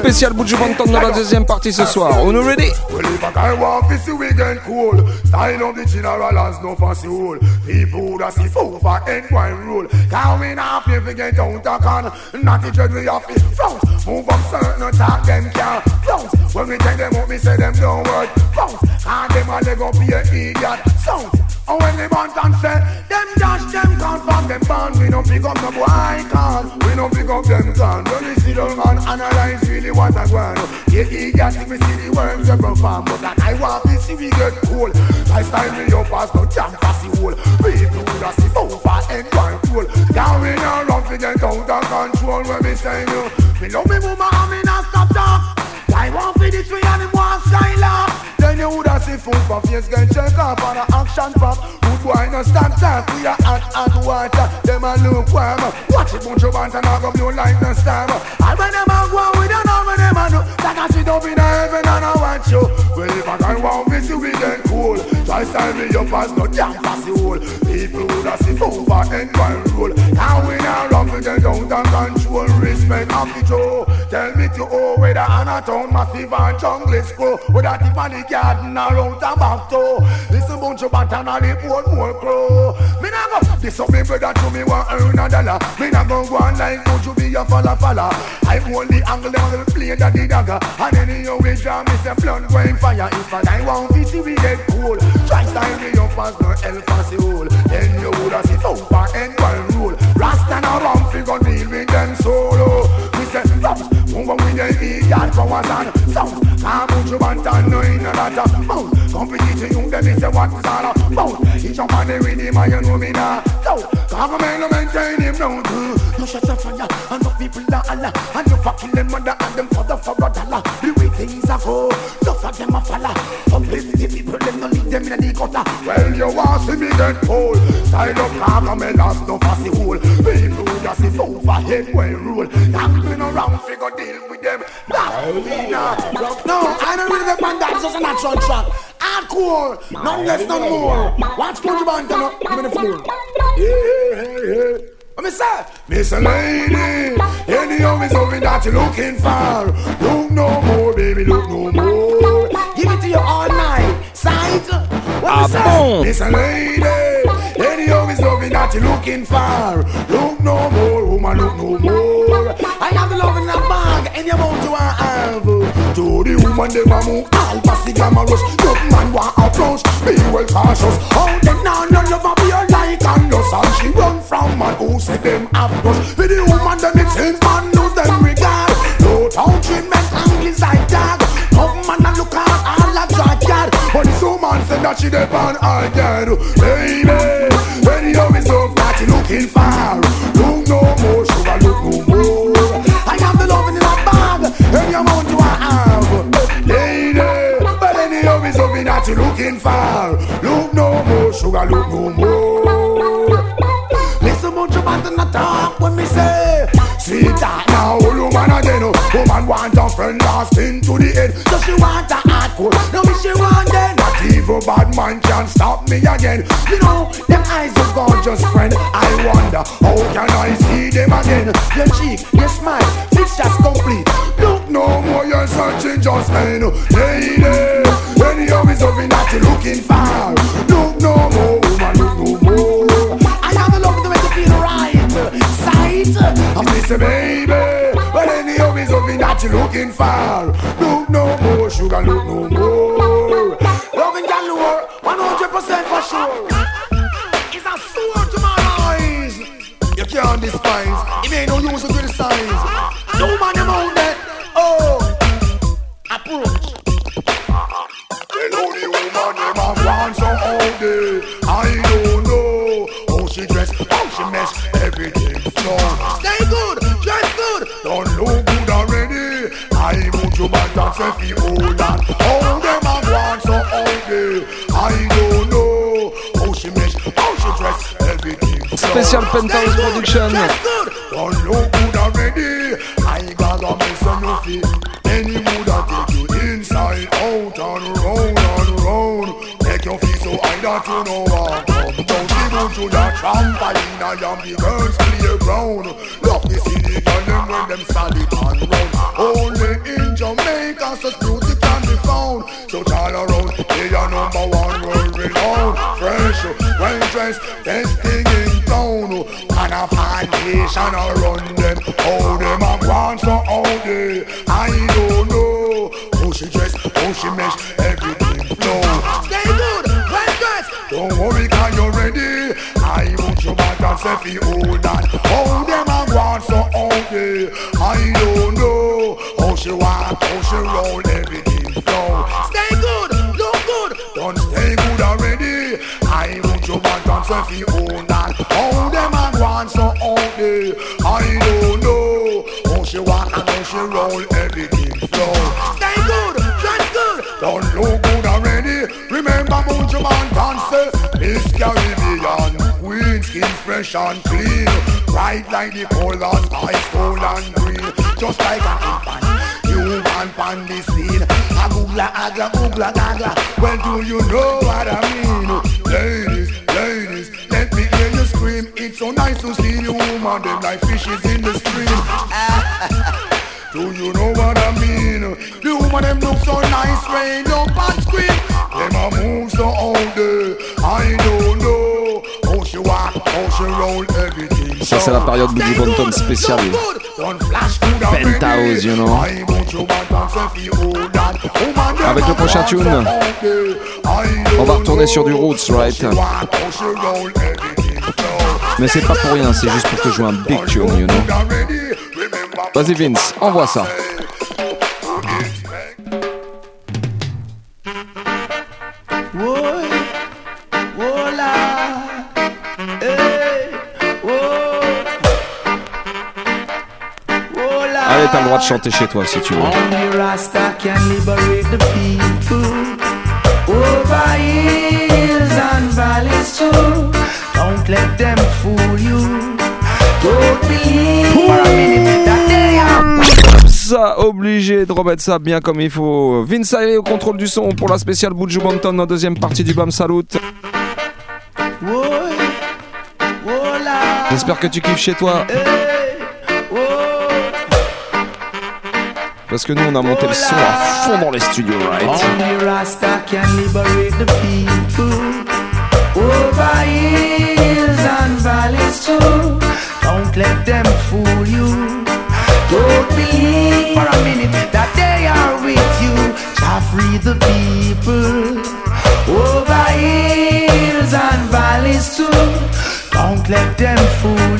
Spécial Buju Banton dans la deuxième partie ce soir. On est ready? Well, if a guy want to see we get cool, style of the general has no fancy rule. People da see fool for end wine rule. Can we not pay to get out a con? Not the dread we have to front. Move up certain talk them can't bounce. When we take them up, we say them don't work bounce. And them they go be an idiot sound. And when they want and say, them dash them can't from them band. We don't pick up no boy can. We don't pick up them can. When we see them and analyze really what I want. Yeah, idiot, we see the worms they perform. But I want to see we get cool. I style me up as no jam passy hole. People who da see over and control. Down in a run to get out of control when me say you. Me love me woman and me not stop talk. I want for this way and him want style off. Then you woulda see food for face get check off on a action pop. Good boy no stop talk. We a hot hot water. Them a lukewarm. Watch it bunch of bands and I go blow like no storm. All when them a go on, we don't when them a do. That I sit up in a heaven and I watch you. Well if I can want me see we get cool. Try style me up as no damn passy hole. People woulda see food for end one rule. Now we now run to get down and control. Respect of the Joe. Tell me to oh whether on a town massive and jungle scroll. Whether the garden or out and back to. Listen bunch of bat and a lip one more crow. Me nah go this up me brother to me want earn a dollar. Me nah go go on like would you be a falla falla. I only angle them play that the dagger. And anyhow we draw me say flood going fire. If I die one see we get cool. Try style me up as no fancy hole. Then you woulda see over and one rule. Rasta and rum figure deal with them solo. We say rums. Move with the idiot powers and sound. Can't put you on time, no in a lot of mouth. Competition, you them is a what is all about. He jump on the rhythm and you know me now. So, man, maintain him now. Shut the fire and the people are Allah. And you fucking them mother and them father for a dollar. The way things are go, enough of them a follow. Uplift the people, them no leave them in the gutter. Well, you want to see me get cold. Style up, calm and me last no fussy hole. People just if overhead well rule. Gambling around, figure deal with them. We not. No, I don't really make man that's just a natural track. Hardcore, none less, none more. Watch Punch Band, you know, give me the floor. Yeah, yeah, yeah. What me say? Miss a lady, anyhow is something that you're looking for. Look no more, baby, look no more. Give it to you all night. Sight. What Ah me say? Miss a lady, anyhow is something that you're looking for. Look no more, woman, look no more. I have the love in a bag, and you want have. To the woman, they want move all passy glamorous. No man want approach, be well cautious. How they now no love a be a like and loss, and she run from man who said them have crush. For the woman, them it seems man lose them regard. No town treatment, angles like dog. Come man and look at all a drag yard. But this woman said that she dep on yard. Baby, anyhow is up that you looking for. Looking for. Look no more, sugar, look no more. Listen, of band not talk when me say. Sweetheart, now all woman again. Woman want a friend lasting to the end. So she want a hardcore. No me she want then. Not even bad man can stop me again. You know, them eyes of gorgeous friend. I wonder how can I see them again? Your cheek, your smile, pictures complete. Look no more, you're searching just ain't. Lady, you're for. Look no more, woman, look no more. I have a love to make you feel right. Sight, I'm Mr. Baby. But anyhow is something that you're looking for. Look no more, sugar, look no more. Dance if you hold on. How them a go on so all day? I don't know how she mesh, how she dress, everything. Spécial Penthouse Production. Don't look good already. I ain't gotta miss a nothing. Any mood I take you inside, out and round and round. Make you feel so high that you know what come. Don't even to the trampoline and the girls playground. Love to see the girl them when them solid Such beauty can be found. So all around, they are number one world renowned. Fresh, well dressed, best thing in town. And a foundation around them. How them a gone so all day. I don't know how she dress, how she mesh, everything flow. Stay good, well dressed. Don't worry, cause you're ready. I want you back and say hold on. How them a gone so all day. I don't know how she walk, how she roll, everything flow. Stay good, look good. Don't stay good already. I want you back and say fi hold on. How them a gone so all day. I don't know how she walk and how she roll, everything flow. Stay good, dress good. Don't look good already. Remember Mojo Man dance, Miss Caribbean. Queen skin fresh and clean. Bright like the colors, ice cold and green. Just like an infant. You man pan the scene. A googla, agla, googla, gagla. Well, do you know what I mean? Ladies, ladies, let me hear you scream. It's so nice to see you woman, them like fishes in the stream. Do you know what I mean? The woman them look so nice, rain up and scream. Them a move so all day. I don't know Ça, c'est la période Buju Banton spéciale. Penthouse, you know. Avec le prochain tune, on va retourner sur du Roots, right? Mais c'est pas pour rien, c'est juste pour te jouer un big tune, you know. Vas-y Vince, envoie ça. T'as le droit de chanter chez toi si tu veux. Don't let them fool you. Don't believe for a minute that they are. Ça, obligé de remettre ça bien comme il faut. Vince est au contrôle du son pour la spéciale Buju Banton en deuxième partie du BAM Salut. J'espère que tu kiffes chez toi. Parce que nous on a monté le son à fond dans les studios, right? Don't let them fool you. Don't believe for a minute that they are with you. Shall free the people over hills and valleys too. Don't let them fool you.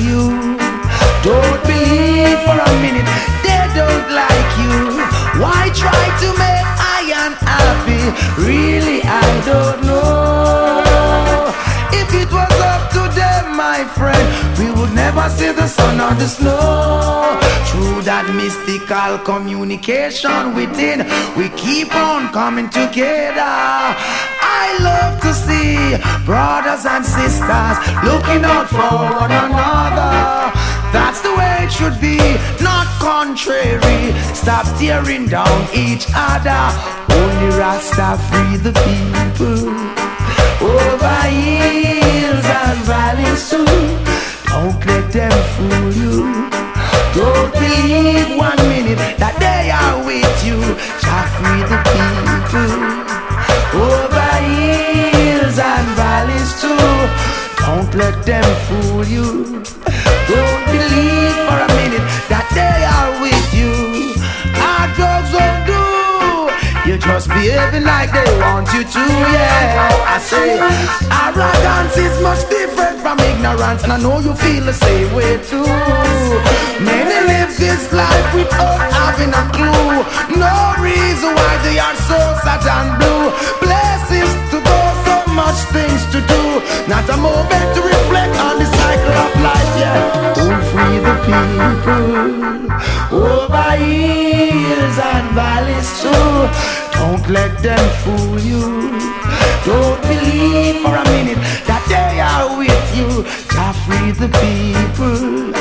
Try to make I unhappy? Really, I don't know. If it was up to them, my friend, we would never see the sun or the snow. Through that mystical communication within, we keep on coming together. I love to see brothers and sisters looking out for one another. That's the way it should be, not contrary. Stop tearing down each other. Only Rasta free the people. Over hills and valleys too. Don't let them fool you. Don't believe one minute that they are with you. Shall free the people. Over hills and valleys too. Don't let them fool you. Don't just behaving like they want you to, yeah. I say arrogance is much different from ignorance, and I know you feel the same way too. Many live this life without having a clue. No reason why they are so sad and blue. Places to go, so much things to do. Not a moment to reflect on the cycle of life, yeah. Free the people over hills and valleys too. Let them fool you. Don't believe for a minute that they are with you. Jah free the people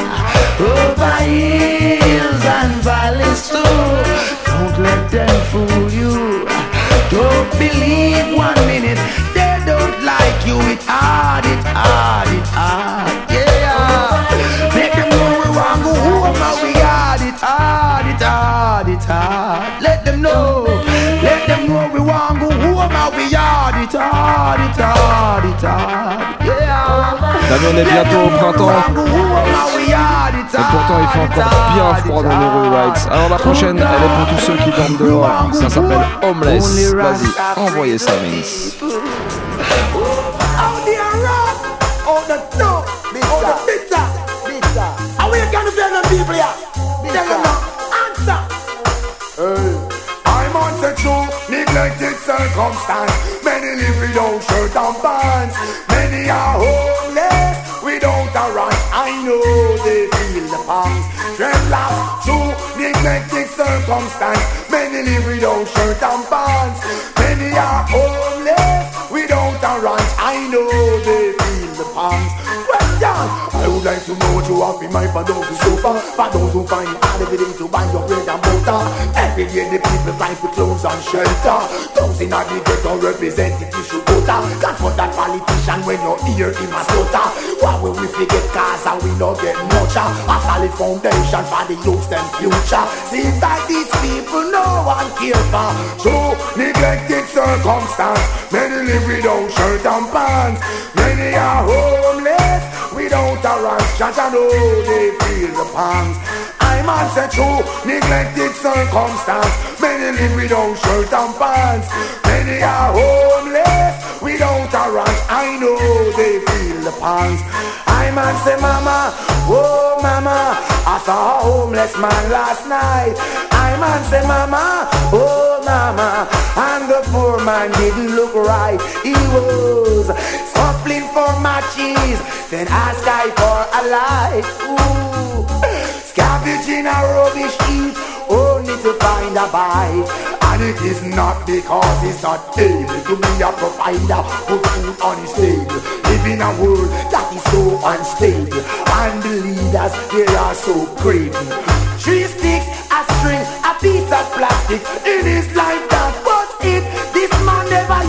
over hills and valleys too. Don't let them fool you. Don't believe one minute they don't like you. It hard, it hard, it hard. Vu, on est bientôt au printemps. Et pourtant, il fait encore bien froid dans les rues, Rights. Alors la prochaine, elle est pour tous ceux qui dorment dehors. Ça s'appelle Homeless. Vas-y, envoyez ça, Vince. Neglected circumstance. Many live without shirt and pants. Many are homeless without a right. I know they feel the pangs. Dreadlocks, true neglected circumstance. Many live without shirt and pants. Many are homeless without a right. I know they feel the. Question. I would like to know what you have in mind for those who suffer, for those who find it hard every day to buy your bread and butter. Every day the people cry for clothes and shelter. Those in the ghetto representative should vote. God for that politician when you hear him a ah. stutter. Why will we forget cars and we not get much? Ah? A solid foundation for the youth and future. Seems like these people no one care for. Ah. So neglected circumstance. Many live without shirt and pants. Many are homeless without a ranch. Just know they feel the pangs. I'm answer true neglected circumstance. Many live without shirt and pants. Many are homeless without a ranch. I know they feel the pangs. I man say mama, oh mama, I saw a homeless man last night. I man say mama, oh mama, and the poor man didn't look right. He was scuffling for matches, then ask I for a light. Ooh, scavenging a rubbish heap, only to find a bite. And it is not because he's not able to be a provider, put food on his table. Live in a world that is so unstable, and the leaders they are so crazy. Three sticks, a string, a piece of plastic. In his life that was it. This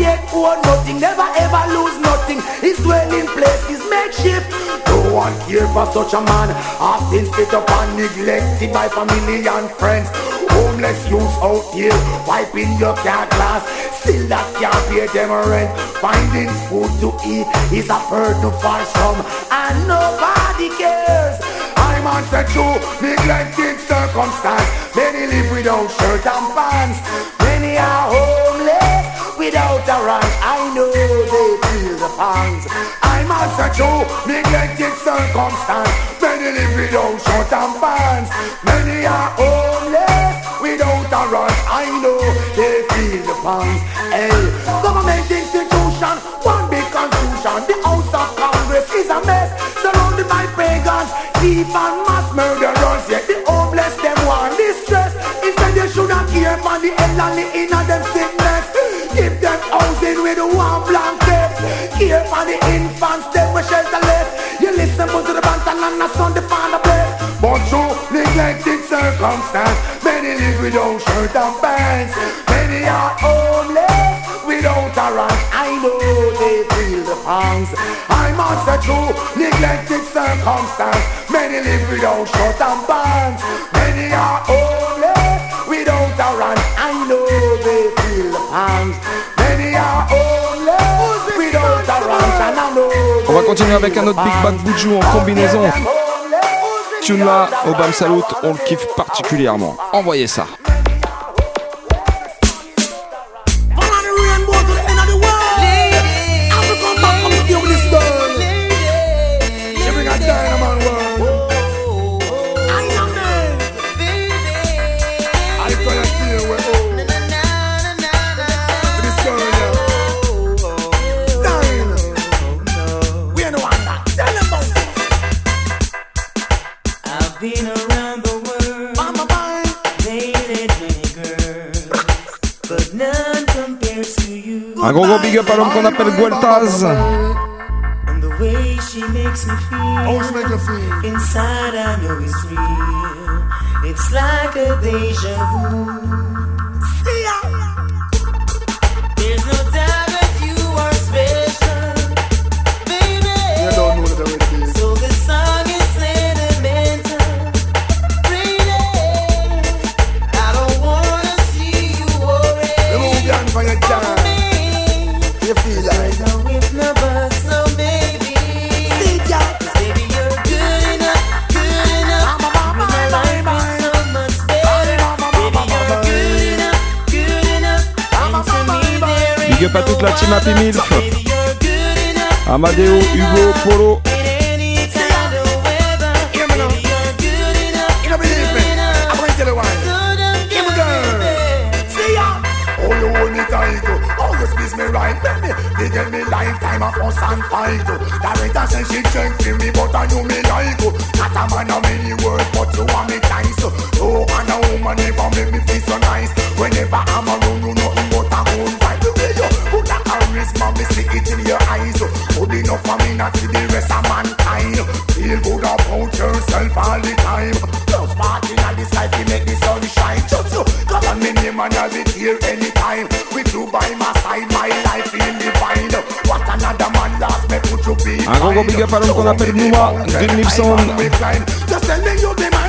yet own nothing, never ever lose nothing. His dwelling place is makeshift. No one care for such a man. Often split up and neglected by family and friends. Homeless youths out here wiping your car glass. Still that can't pay them rent. Finding food to eat is a burden for some, and nobody cares. I'm on the true neglected circumstance. Many live without shirt and pants. Many are homeless without a ranch. I know they feel the pangs. I'm the true neglected circumstance. Many live without shirt and pants. Many are homeless without a ranch. I know they feel the pangs. Hey, government institution, one big confusion. The House of Congress is a mess, surrounded by pagans, thief and mass murderers. Yet the homeless them want distress. Instead they should not care for the elderly in them sickness. Give them housing with one blanket. Care for the infants, them we shelterless. You listen to the band and the sun the father bless. But through neglected circumstance, many live without shirt and pants. Many are homeless without a rank. I know they feel the pangs. I'm answer true neglected circumstance. Many live without shirt and pants. Continuer avec un autre Big Bad Boujou en combinaison. Tune là, au Bam Salut, on le kiffe particulièrement. Envoyez ça. Un gros gros big up à l'homme qu'on appelle Gueltaz. And the way she makes me feel, inside I know it's real. It's like a deja vu. Toute la. Amadeo, Hugo, Polo. You me? I'm lifetime of fuss and fight. oh. That ain't a say she drink for me, but I know me like. Not a man of many words, but you want me nice. oh. No man woman ever make me feel so nice. Whenever I'm around, you nothing but a good vibe. That charisma, me see it in your eyes. Good enough for me, not for the rest of mankind. Feel good about yourself all the time. Just party this life, make the sun shine. Just call on me name and I'll be here anytime. With you by my side, my life feel divine. What another man lost, me put you be Un gros gros big up à l'homme qu'on appelle Nouma. Sound. Just tell me you be man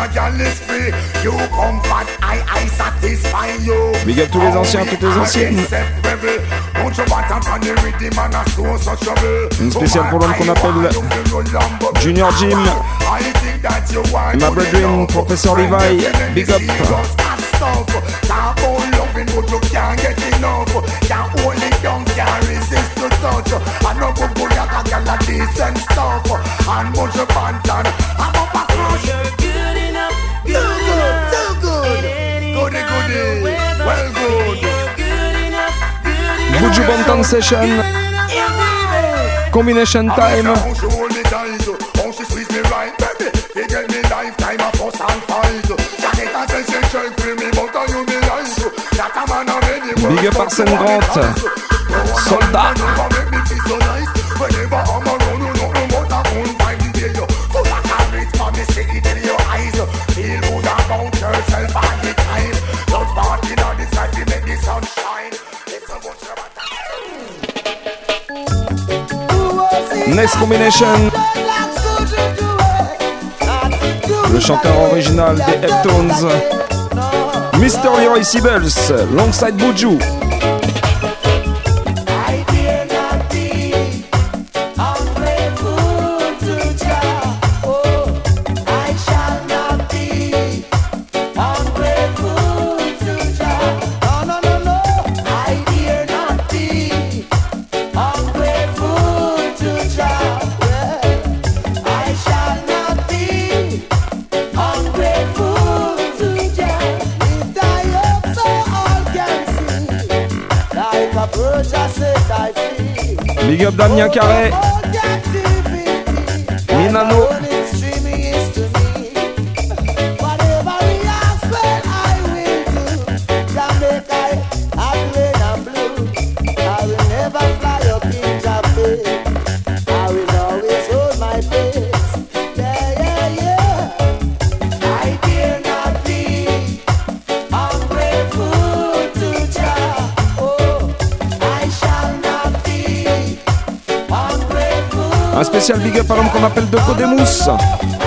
player on a galley spree You comfort, I, I satisfy you. Big up tous les anciens, toutes les anciennes. Une spéciale pour l'homme qu'on appelle Junior Jim. Ma brethren, Professeur Levi. Big up. stuff. Talk about loving but you can't get enough. Can't hold it down, can't resist to touch. I know go go like a gal a decent stuff. And much of bantan I'm up a crush Good enough, Too good, too good Goody goody, well good Buju Banton Session. Combination Time. How she hold me tight Next Combination. Le chanteur original des Heptones. Mr. Leroy Sibbles, Longside Buju. Damien Carré. Spécial big up à l'homme qu'on appelle Deco des.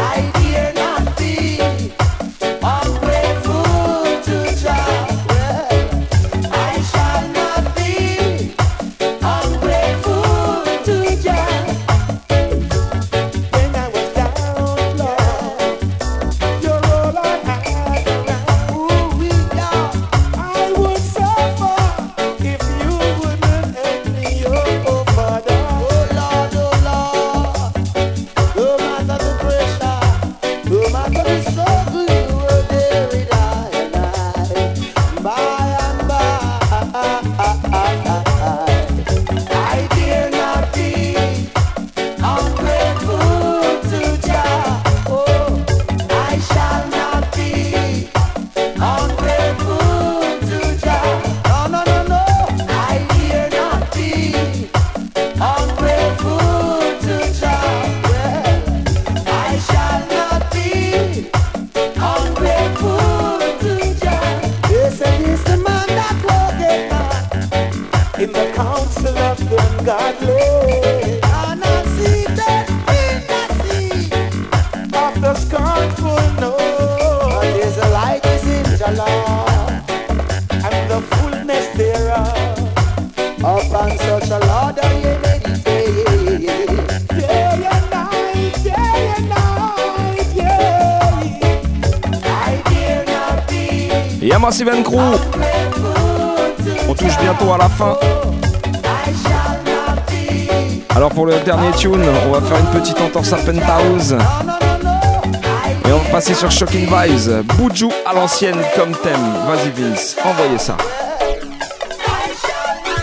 Une petite entorse à Penthouse. Et on va passer sur Shocking Vibes. Buju à l'ancienne comme thème. Vas-y Vince, envoyez ça.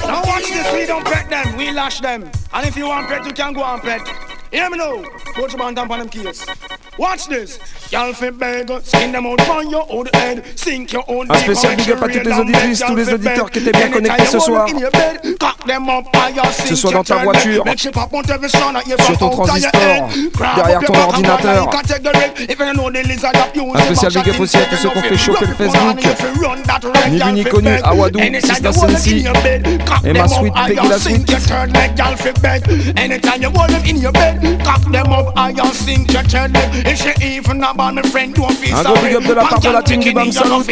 Now watch this, we don't pet them, we lash them. And if you want pet, you can go and pet. Hear me now, put your hand down on them keys. Watch this, y'all fit beg, skin them out on your own head, sink your own Un spécial big up à toutes les auditrices, tous les auditeurs qui étaient bien connectés ce soir. Que ce soit dans ta voiture, sur ton transistor, derrière ton ordinateur. Un spécial big up aussi à tous ceux qui ont fait chauffer le Facebook. Ni vu ni connu, Awadou, Sista Sensi et ma suite, Peggy la. Anytime you hold them in your bed, cock them up and you sink your turn leg. If she even a bad friend, don't feel Un gros big up de la part de la team du Bam Salut.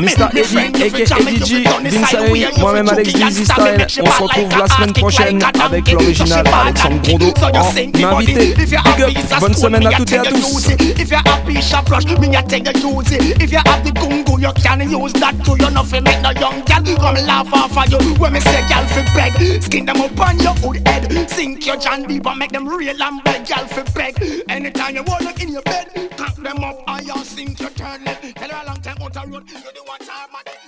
Mr. Eddie, aka moi-même Alex Dizzy Style. On se retrouve la semaine prochaine avec l'original Alexandre Grondeau en invité. Big up, bonne semaine à toutes et à tous. If you have fish a flush, me a take a use it. If you have the gungo, you can use that too. You fi make no young gal come laugh off of you. When me say gal fi beg, skin them up on your hood head. Sink your John deep and make them real and beg gal fi beg. Anytime you wanna in your bed, cock them up and you sink your turn left. Tell her a long time out a road, you do one time man.